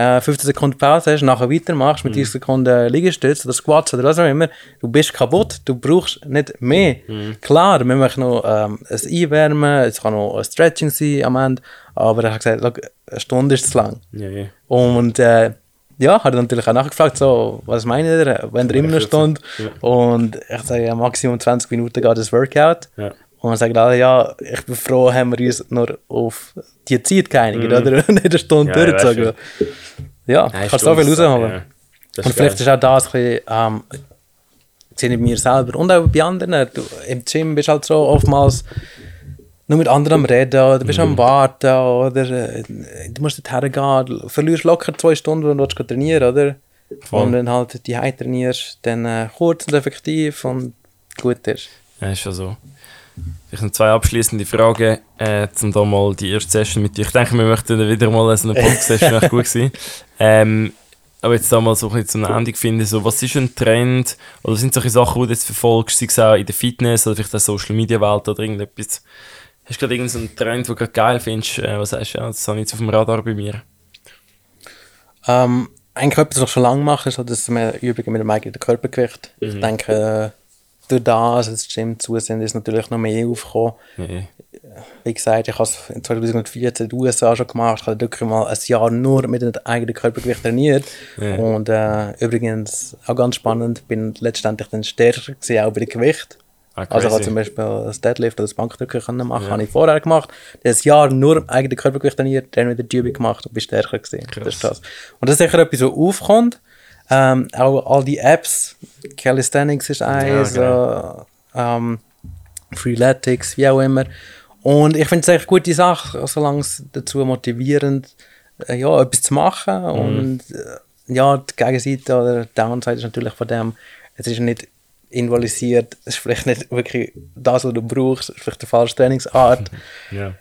äh, 15 Sekunden Pause hast, nachher weitermachst Mhm. mit 30 Sekunden Liegestütz oder Squats oder was auch immer, du bist kaputt, du brauchst nicht mehr. Mhm. Klar, wir machen noch ähm, ein Einwärmen, es kann noch ein Stretching sein am Ende, aber er hat gesagt, «Schau, eine Stunde ist zu lang. ja, ja. Und äh, ja, hat er natürlich auch nachgefragt, so, was meint ihr, wenn ihr immer eine. Stunde? Ja. Und ich sage, ja, Maximum 20 Minuten geht das Workout. Und dann sagen alle, ja, ich bin froh, haben wir uns nur auf die Zeit geeinigt, oder? *laughs* Und nicht eine Stunde Mhm. Ja, durchgezogen. Ja, Nein, kannst so viel rausholen. ja. Und vielleicht geil. ist auch das ein bisschen, ähm, sehe ich mir selber und auch bei anderen. Du, Im Gym bist du halt so oftmals nur mit anderen am Reden oder bist am Warten oder äh, du musst dort hergehen, du verlierst locker zwei Stunden, wenn du trainieren oder? Voll. Und wenn halt die trainierst, dann äh, kurz und effektiv und gut ist. Ja, ist schon so. Ich noch zwei abschließende Fragen, äh, zum da mal die erste Session mit dir. Ich denke, wir möchten wieder mal so eine *laughs* Podcast-Session echt gut sein. Ähm, aber jetzt da mal so ein bisschen zum Ende finden, so, was ist ein Trend, oder sind solche Sachen, die du jetzt verfolgst, sei es auch in der Fitness oder vielleicht auch Social Media Welt oder irgendetwas? Hast du gerade irgendeinen Trend, den du gerade geil findest, äh, was sagst du, ja, das habe ich jetzt auf dem Radar bei mir? Ähm, eigentlich etwas, was ich schon lange mache, ist halt, dass wir Übungen mit dem eigenen Körpergewicht. Ich denke, äh, durch das, das Gym zu sind, ist natürlich noch mehr aufgekommen. Nee. Wie gesagt, ich habe es in 2014 in den USA schon gemacht, ich habe wirklich mal ein Jahr nur mit dem eigenen Körpergewicht trainiert. Ja. Und äh, übrigens, auch ganz spannend, bin letztendlich dann stärker gewesen, auch bei dem Gewicht. Ah, Also ich habe zum Beispiel das Deadlift oder das Bankdrücken können machen, habe ich vorher gemacht. Das Jahr nur im eigenen Körpergewicht trainiert, dann wieder die Übung gemacht und bin stärker gewesen. Das ist das. Und das ist sicher etwas, was aufkommt. Ähm, auch all die Apps, Calisthenics ist eins, genau. äh, ähm, Freeletics, wie auch immer. Und ich finde es eine gute Sache, solange es dazu motivierend äh, ja, etwas zu machen. Und äh, ja, die Gegenseite oder die Downside ist natürlich von dem, es ist nicht invalidisiert, es ist vielleicht nicht wirklich das, was du brauchst, es ist vielleicht die falsche Trainingsart. *laughs* Ja.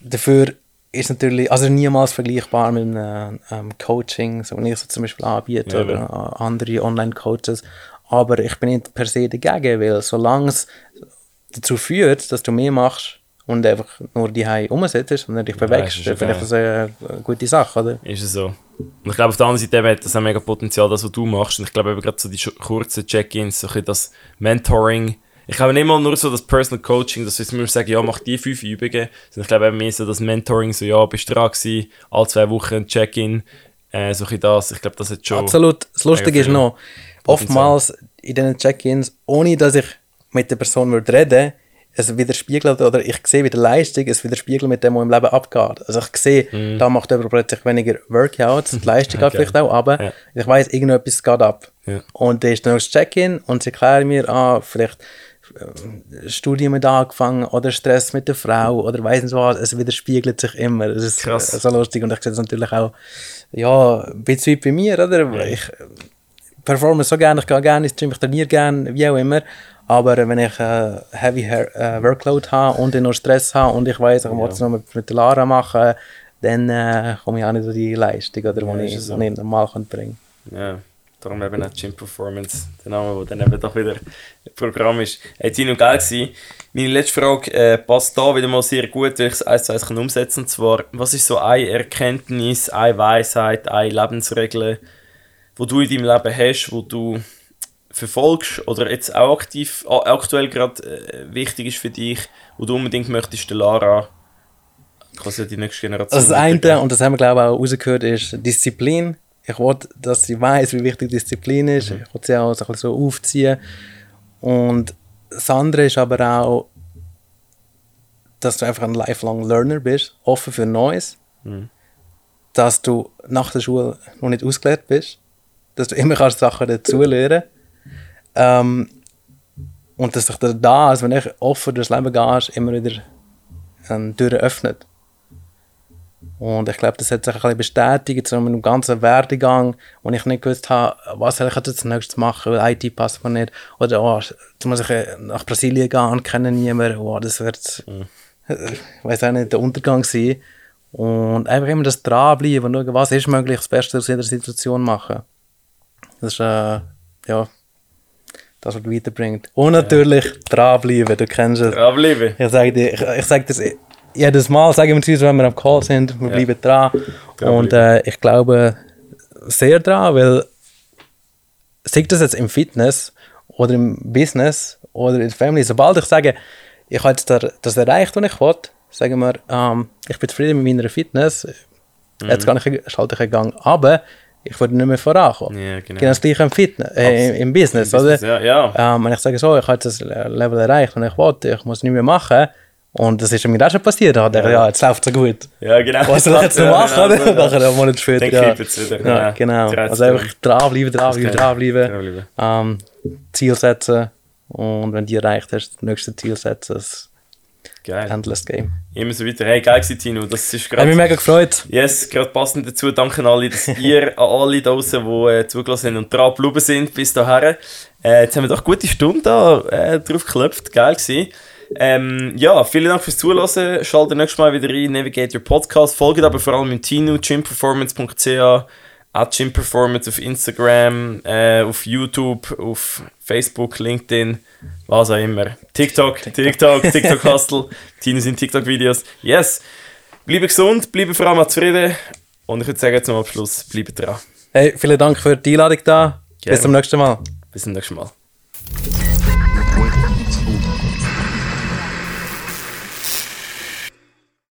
Dafür ist natürlich, also niemals vergleichbar mit einem ähm, Coaching, so wie ich es zum Beispiel anbiete, Ja, oder ja. andere Online-Coaches. Aber ich bin nicht per se dagegen, weil solange es dazu führt, dass du mehr machst und einfach nur die Hause umsetzt und dich bewegst, ist ja finde ich das eine gute Sache, oder? Ist es so. Und ich glaube, auf der anderen Seite hat das auch mega Potenzial, das, was du machst. Und ich glaube eben gerade so die kurzen Check-ins, so ein das Mentoring. Ich glaube nicht mal nur so das Personal Coaching, dass wir sagen, ja, mach die fünf Übungen. Sondern ich glaube mehr so das Mentoring, so, ja, bist du dran gewesen, alle zwei Wochen ein Check-in. Äh, so ein das. Ich glaube, das hat schon... Absolut. Das Lustige ist noch, oftmals in diesen Check-ins, ohne dass ich mit der Person würde reden es widerspiegelt oder ich sehe wieder Leistung, es widerspiegelt mit dem, was im Leben abgeht. Also ich sehe, da macht jemand plötzlich weniger Workouts, die Leistung *laughs* geht. Okay. vielleicht auch aber Ja. ich weiß irgendetwas geht ab. Ja. Und dann ist dann noch das Check-in und sie erklären mir, ah, vielleicht äh, Studium mit angefangen oder Stress mit der Frau oder weiss nicht was, es widerspiegelt sich immer. Das ist Krass. äh, so lustig und ich sehe das natürlich auch, ja, ein bisschen bei mir, oder? Ich performe so gerne, ich gehe gerne ins Gym, ich trainiere gerne, wie auch immer. Aber wenn ich äh, Heavy äh, Workload habe und dann noch Stress habe und ich weiß, ich muss es noch mit, mit der Lara machen, dann äh, komme ich auch nicht so die Leistung, oder, Ja, die ich so. nicht normal kann bringen Ja, darum eben auch Gym Performance, der Name, der dann eben doch wieder ein Programm ist. Hey, Tino, geil gewesen. Meine letzte Frage äh, passt da wieder mal sehr gut, weil ich es eins zu eins kann umsetzen kann. Und zwar, was ist so eine Erkenntnis, eine Weisheit, eine Lebensregel, wo du in deinem Leben hast, wo du verfolgst oder jetzt auch aktiv, aktuell gerade äh, wichtig ist für dich, wo du unbedingt möchtest, der Lara quasi die nächste Generation Also das eine, und das haben wir glaube ich auch rausgehört, ist Disziplin. Ich wollte, dass sie weiß, wie wichtig Disziplin ist. Ich wollte sie auch so, ein bisschen so aufziehen. Und das andere ist aber auch, dass du einfach ein lifelong Learner bist, offen für Neues. Dass du nach der Schule noch nicht ausgelernt bist. Dass du immer kannst Sachen dazulernen ähm, Und dass sich also wenn ich offen durchs Leben gehst, immer wieder eine Tür öffnet. Und ich glaube, das hat sich ein bisschen bestätigt, so mit dem ganzen Werdegang, wo ich nicht gewusst habe, was soll ich jetzt als nächstes machen, weil IT passt mir nicht. Oder, oh, jetzt muss ich äh, nach Brasilien gehen und kenne niemanden. Oh, das wird, ich weiß auch nicht, der Untergang sein. Und einfach immer das dranbleiben und schauen, was ist möglich, das Beste aus jeder Situation machen. Das ist, äh, ja, das, was weiterbringt. Und natürlich dranbleiben, du kennst es. Dranbleiben. Ich sage dir, ich, ich sage das jedes Mal, sagen wir zu uns, wenn wir am Call sind, wir bleiben dran. Und äh, ich glaube sehr dran, weil sei das jetzt im Fitness oder im Business oder in der Family, sobald ich sage, ich habe jetzt da- das erreicht, was ich wollte, sagen wir, ähm, ich bin zufrieden mit meiner Fitness, jetzt kann ich, schalte ich einen Gang aber ich würde nicht mehr vorankommen. Ja, genau. Genau das gleiche im, Fitness, äh, im, im Business, Im oder? Business, ja, ja. Ähm, wenn ich sage so, ich habe jetzt das Level erreicht und ich wollte, ich muss nicht mehr machen, Und das ist mir auch schon passiert. Da hat er, ja, jetzt läuft es so gut. Ja, genau. Was soll ich jetzt noch machen, oder? Nachher einen Monat später. Dann Ja, es wieder. ja Ja, genau. dreht's Also einfach dranbleiben, dranbleiben, dranbleiben. Dranbleiben. Ähm, Ziel setzen. Und wenn du die erreicht hast, das nächste Ziel setzen. Das Geil. Endless Game. Immer so weiter. Hey, geil gewesen, Tino. Das ist Hat mich gerade... mega gefreut. Yes, gerade passend dazu. Danke an alle, dass ihr, *laughs* an alle da draussen, die äh, zugelassen haben und dran geblieben sind bis dahin. Äh, jetzt haben wir doch eine gute Stunde da äh, drauf geklopft. Geil gewesen. Ähm, ja, vielen Dank fürs Zuhören. Schaltet nächstes Mal wieder rein, Navigator Podcast. Folgt aber vor allem im Tino, gymperformance.ch, at gymperformance auf Instagram, äh, auf YouTube, auf Facebook, LinkedIn, was auch immer. TikTok, TikTok, TikTok *laughs* Hustle, Tino sind TikTok-Videos. Yes! Bleibe gesund, bleibe vor allem auch zufrieden. Und ich würde sagen, zum Abschluss, bleibe dran. Hey, vielen Dank für die Einladung da. Gerne. Bis zum nächsten Mal. Bis zum nächsten Mal.